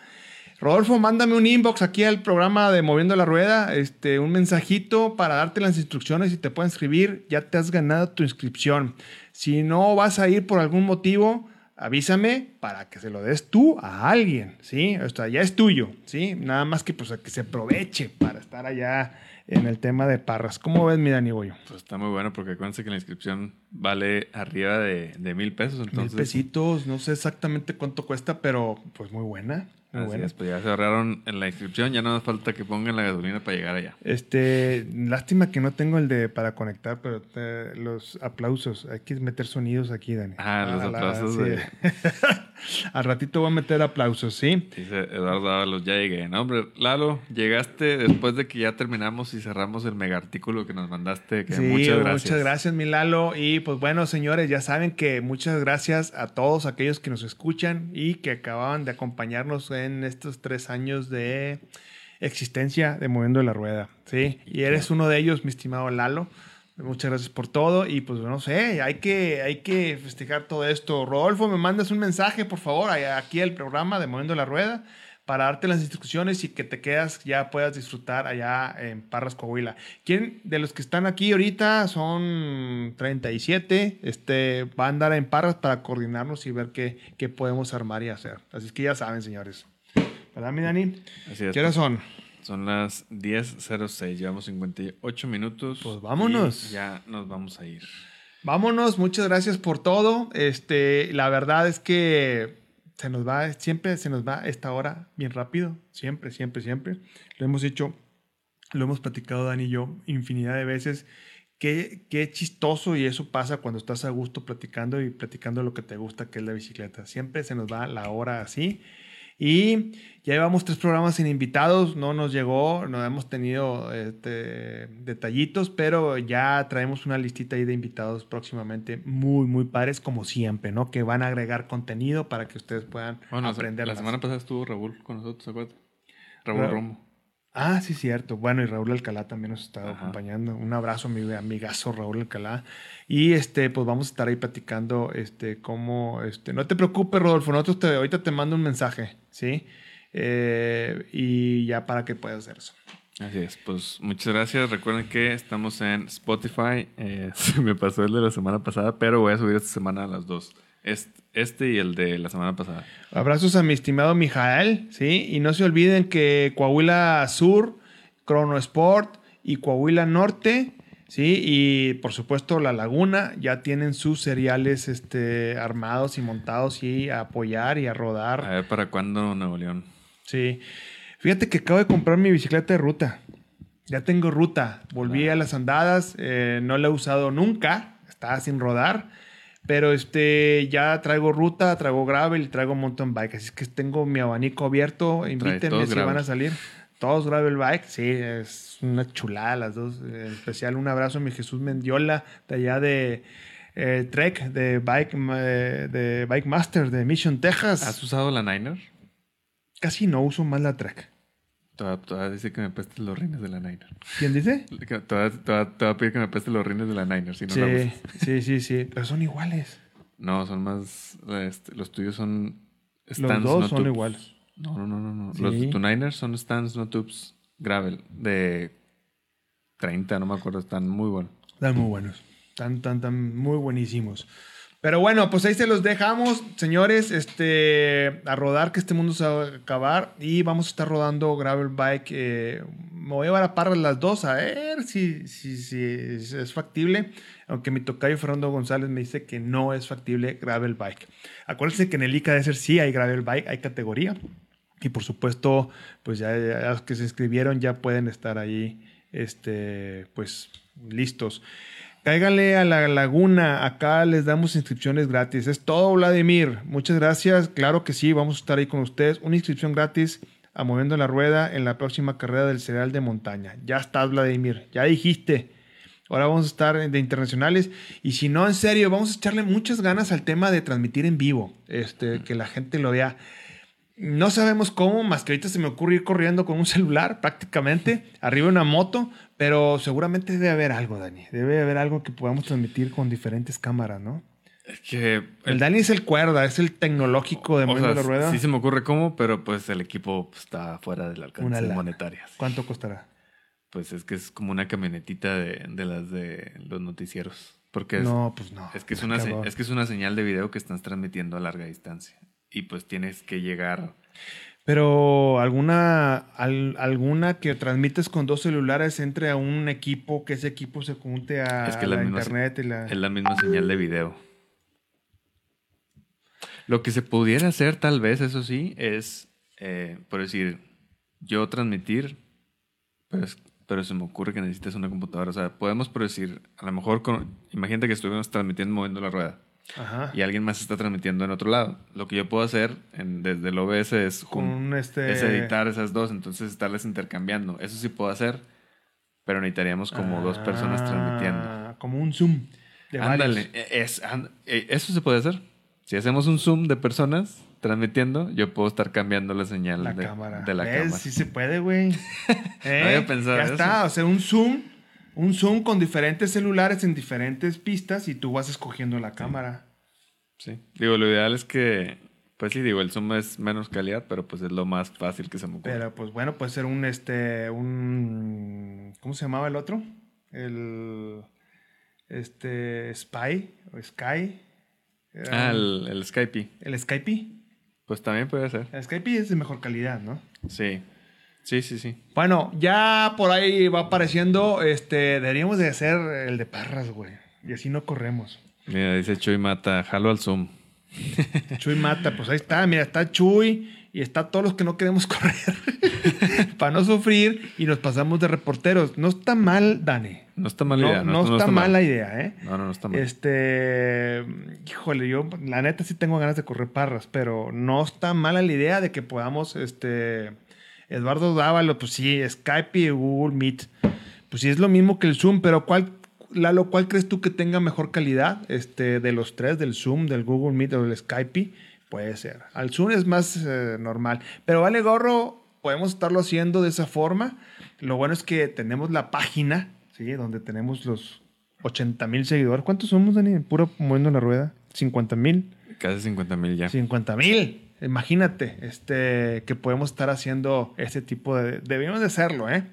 Rodolfo, mándame un inbox aquí al programa de Moviendo la Rueda, este, un mensajito para darte las instrucciones y te pueden inscribir. Ya te has ganado tu inscripción. Si no vas a ir por algún motivo, avísame para que se lo des tú a alguien, ¿sí? O sea, ya es tuyo, ¿sí? Nada más que pues que se aproveche para estar allá en el tema de Parras. ¿Cómo ves, mi Dani Boyo? Pues está muy bueno porque acuérdense que la inscripción vale arriba de, de mil pesos. Entonces... Mil pesitos, no sé exactamente cuánto cuesta, pero pues muy buena. Muy buena. pues ya se ahorraron en la inscripción, ya no hace falta que pongan la gasolina para llegar allá. Este, lástima que no tengo el de para conectar, pero los aplausos, hay que meter sonidos aquí, Dani. Ah, los aplausos de... Al ratito voy a meter aplausos, ¿sí? Dice Eduardo Ábalos, ya llegué. No, hombre, Lalo, llegaste después de que ya terminamos y cerramos el mega artículo que nos mandaste. Que muchas gracias. Muchas gracias, mi Lalo. Y pues bueno, señores, ya saben que muchas gracias a todos aquellos que nos escuchan y que acababan de acompañarnos en estos tres años de existencia de Moviendo la Rueda, ¿sí? Y eres uno de ellos, mi estimado Lalo. Muchas gracias por todo y pues no sé, hay que, hay que festejar todo esto. Rodolfo, me mandas un mensaje, por favor, aquí al programa de Moviendo la Rueda para darte las instrucciones y que te quedas, ya puedas disfrutar allá en Parras, Coahuila. ¿Quién de los que están aquí ahorita son 37? Este, va a andar en Parras para coordinarnos y ver qué, qué podemos armar y hacer. Así es que ya saben, señores. ¿verdad, mi Dani? Así es. ¿Qué horas son? Son las 10.06, llevamos 58 minutos. Pues vámonos. y ya nos vamos a ir. Vámonos, muchas gracias por todo. Este, la verdad es que se nos va, siempre se nos va esta hora bien rápido. Siempre, siempre, siempre. Lo hemos hecho, lo hemos platicado Dani y yo infinidad de veces. Qué, qué chistoso y eso pasa cuando estás a gusto platicando y platicando lo que te gusta, que es la bicicleta. Siempre se nos va la hora así. Y ya llevamos tres programas sin invitados, no nos llegó, no hemos tenido este, detallitos, pero ya traemos una listita ahí de invitados próximamente muy, muy pares, como siempre, ¿no? Que van a agregar contenido para que ustedes puedan Bueno, aprender. la semana pasada estuvo Raúl con nosotros, ¿se acuerdan? Raúl Ra- Romo. Ah, sí, cierto. Bueno, y Raúl Alcalá también nos está Ajá. acompañando. Un abrazo a mi amigazo Raúl Alcalá. Y este, pues vamos a estar ahí platicando, este, cómo, este, no te preocupes, Rodolfo, nosotros te, ahorita te mando un mensaje, ¿sí? Eh, y ya para que puedas hacer eso. Así es, pues muchas gracias. Recuerden que estamos en Spotify. Eh, se me pasó el de la semana pasada, pero voy a subir esta semana a las dos. Este, este y el de la semana pasada. Abrazos a mi estimado Mijael, ¿sí? Y no se olviden que Coahuila Sur, Crono Sport y Coahuila Norte, ¿sí? Y por supuesto La Laguna ya tienen sus seriales este, armados y montados y a apoyar y a rodar. A ver para cuándo Nuevo León. Sí. Fíjate que acabo de comprar mi bicicleta de ruta. Ya tengo ruta. Volví a las andadas. eh, no la he usado nunca. Estaba sin rodar. Pero este, ya traigo ruta, traigo gravel y traigo mountain bike. Así es que tengo mi abanico abierto. Invítenme si gravel. van a salir. Todos gravel bike. Sí, es una chulada las dos. En especial un abrazo a mi Jesús Mendiola de allá de eh, Trek, de Bike, eh, de Bike Master de Mission, Texas. ¿Has usado la Niner? Casi no uso más la Trek. Todavía, dice que me prestes los rines de la Niner. ¿Quién dice? Todavía, todavía, todavía pide que me prestes los rines de la Niner. Si no la sí, usas. sí, sí, sí. Pero son iguales. No, son más. este, los tuyos son. Los stands, dos no son tubes. iguales. No, no, no, no. no. Sí. Los de tu Niners son stands, no tubes. Gravel. De 30, no me acuerdo. Están muy buenos. Están muy buenos. Tan, tan, tan muy buenísimos. Pero bueno, pues ahí se los dejamos, señores, este, a rodar, que este mundo se va a acabar. Y vamos a estar rodando gravel bike. eh, me voy a llevar a par las dos a ver si, si, si es factible. Aunque mi tocayo Fernando González me dice que no es factible gravel bike. Acuérdense que en el ICA ser sí hay gravel bike, hay categoría. Y por supuesto, pues ya, ya los que se inscribieron ya pueden estar ahí, este, pues listos. Cáiganle a la laguna, acá les damos inscripciones gratis. Es todo, Vladimir. Muchas gracias. Claro que sí, vamos a estar ahí con ustedes. Una inscripción gratis a Moviendo la Rueda en la próxima carrera del cereal de montaña. Ya estás, Vladimir. Ya dijiste. Ahora vamos a estar de internacionales. Y si no, en serio, vamos a echarle muchas ganas al tema de transmitir en vivo. Este, que la gente lo vea. No sabemos cómo, más que ahorita se me ocurre ir corriendo con un celular prácticamente, arriba de una moto, pero seguramente debe haber algo, Dani. Debe haber algo que podamos transmitir con diferentes cámaras, ¿no? Es que. El Dani es el cuerda, es el tecnológico de o sea, la Rueda. Sí se me ocurre cómo, pero pues el equipo está fuera del alcance monetario. ¿Cuánto costará? Pues es que es como una camionetita de, de las de los noticieros. Porque es, no, pues no. es, que es, una, es que es una señal de video que estás transmitiendo a larga distancia. Y pues tienes que llegar. Pero alguna, al- alguna que transmites con dos celulares entre a un equipo, que ese equipo se junte a, Es que a la la misma- internet y la... Es la misma señal de video. Lo que se pudiera hacer, tal vez, eso sí, es, eh, por decir, yo transmitir, pero, es- pero se me ocurre que necesitas una computadora. O sea, podemos, por decir, a lo mejor, con, imagínate que estuvimos transmitiendo moviendo la rueda Ajá. y alguien más está transmitiendo en otro lado. Lo que yo puedo hacer en- desde el OBS es, Con este... es editar esas dos, entonces estarles intercambiando. Eso sí puedo hacer, pero necesitaríamos como dos personas transmitiendo. Ah, Como un Zoom. de Ándale, e- es, and- e- eso se puede hacer. Si hacemos un zoom de personas transmitiendo, yo puedo estar cambiando la señal La de, cámara. de la ¿Ves? cámara. Sí se puede, güey. ¿Eh? había pensado Ya eso. está. O sea, un Zoom. Un Zoom con diferentes celulares en diferentes pistas y tú vas escogiendo la cámara. Sí. Digo, lo ideal es que, pues sí, digo, el zoom es menos calidad, pero pues es lo más fácil que se me ocurre. Pero pues bueno, puede ser un este. un. ¿Cómo se llamaba el otro? El. Este. Spy o Sky. Era ah, el, el Skype. el Skype. Pues también puede ser. Skype es de mejor calidad, ¿no? Sí. Sí, sí, sí. Bueno, ya por ahí va apareciendo, este, deberíamos de hacer el de Parras, güey. Y así no corremos. Mira, dice Chuy Mata, jalo al Zoom. Chuy Mata, pues ahí está, mira, está Chuy y está todos los que no queremos correr para no sufrir y nos pasamos de reporteros. No está mal, Dani. No está mal No, idea. no está mal la idea, ¿eh? No, no, no está mal. Este, híjole, yo la neta sí tengo ganas de correr parras, pero no está mala la idea de que podamos, este, Eduardo Dávalo, pues sí, Skype y Google Meet, pues sí es lo mismo que el Zoom, pero ¿cuál, Lalo, cuál crees tú que tenga mejor calidad, este, de los tres, del Zoom, del Google Meet o del Skype? Puede ser. Al Zoom es más eh, normal, pero vale gorro, podemos estarlo haciendo de esa forma. Lo bueno es que tenemos la página, sí, donde tenemos los 80 mil seguidores. ¿Cuántos somos, Dani? Puro moviendo la rueda. 50 mil. Casi 50 mil ya. 50 mil. Imagínate, este, que podemos estar haciendo este tipo de... Debemos de hacerlo, ¿eh?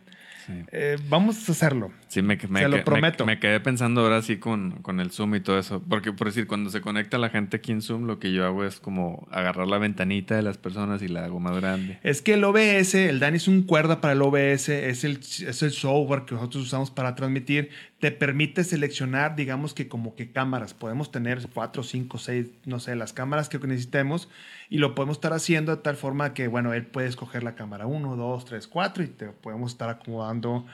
Sí. Eh, vamos a hacerlo. Sí, me, me, Se lo me- prometo. Me, quedé pensando ahora sí con, con el Zoom y todo eso. Porque, por decir, cuando se conecta la gente aquí en Zoom, lo que yo hago es como agarrar la ventanita de las personas y la hago más grande. Es que el OBS, el Dani es un cuerda para el OBS, es el, es el software que nosotros usamos para transmitir. Te permite seleccionar, digamos que como que cámaras. Podemos tener cuatro, cinco, seis, no sé, las cámaras que necesitemos y lo podemos estar haciendo de tal forma que, bueno, él puede escoger la cámara 1, 2, 3, 4 y te podemos estar acomodando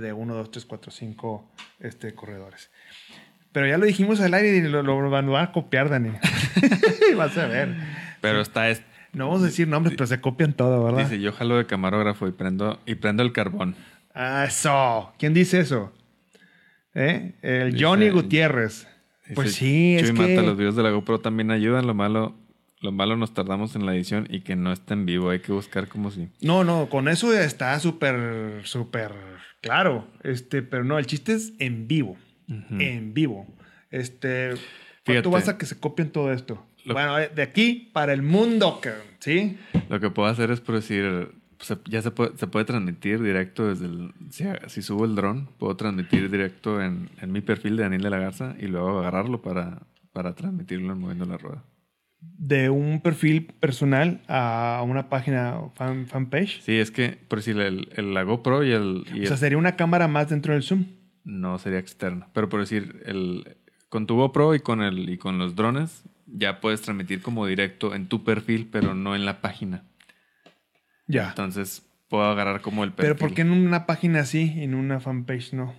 de 1, 2, 3, 4, 5 este, corredores. Pero ya lo dijimos al aire y lo, lo van a copiar, Dani. Vas a ver. Pero está, es, No vamos a decir nombres, pero se copian todo, ¿verdad? dice, yo jalo de camarógrafo y prendo, y prendo el carbón. Ah, Eso. ¿Quién dice eso? ¿Eh? El Dice- Johnny Gutiérrez. Dice, Pues sí, es Chuy que... Mata, los videos de la GoPro también ayudan. Lo malo, lo malo nos tardamos en la edición y que no está en vivo. Hay que buscar como si... No, no, con eso está súper, súper claro. Este, pero no, el chiste es en vivo. En vivo. Este, Fíjate. ¿cuánto vas a que se copien todo esto? Lo- Bueno, eh, de aquí para el mundo, ¿sí? Lo que puedo hacer es por decir, se- ya se puede, se puede transmitir directo desde el... Si, si subo el dron, puedo transmitir directo en, en mi perfil de Daniel de la Garza y luego agarrarlo para, para transmitirlo en Moviendo la Rueda. De un perfil personal a una página fan, fanpage. Sí, es que, por decir, el, el- la GoPro y el... y O sea, sería una cámara más dentro del Zoom. no sería externo. Pero por decir, el, con tu GoPro y con, el, y con los drones, ya puedes transmitir como directo en tu perfil, pero no en la página. Ya. Entonces, puedo agarrar como el perfil. Pero ¿por qué en una página sí y en una fanpage no?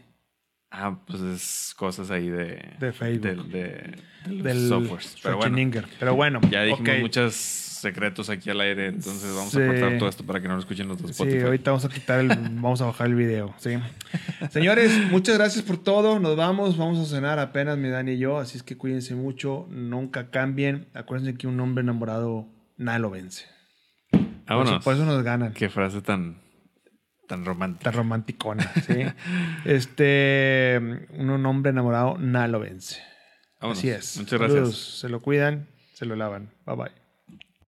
Ah, pues es cosas ahí de... De Facebook. del- de, Del softwares. Pero bueno, Schwarzenegger. Pero bueno, ya dijimos ok. muchos secretos aquí al aire, entonces vamos Sí. a cortar todo esto para que no lo escuchen los de Sí, Spotify. ahorita vamos a quitar el, vamos a bajar el video, sí. Señores, muchas gracias por todo. Nos vamos, vamos a cenar apenas mi Dani y yo, así es que cuídense mucho, nunca cambien. Acuérdense que un hombre enamorado nada lo vence. Por eso, Vámonos. por eso nos ganan. Qué frase tan, tan romántica. Tan romanticona, sí. Este, un hombre enamorado nada lo vence. Vámonos. Así es. Muchas gracias. Saludos. Se lo cuidan, se lo lavan. Bye bye.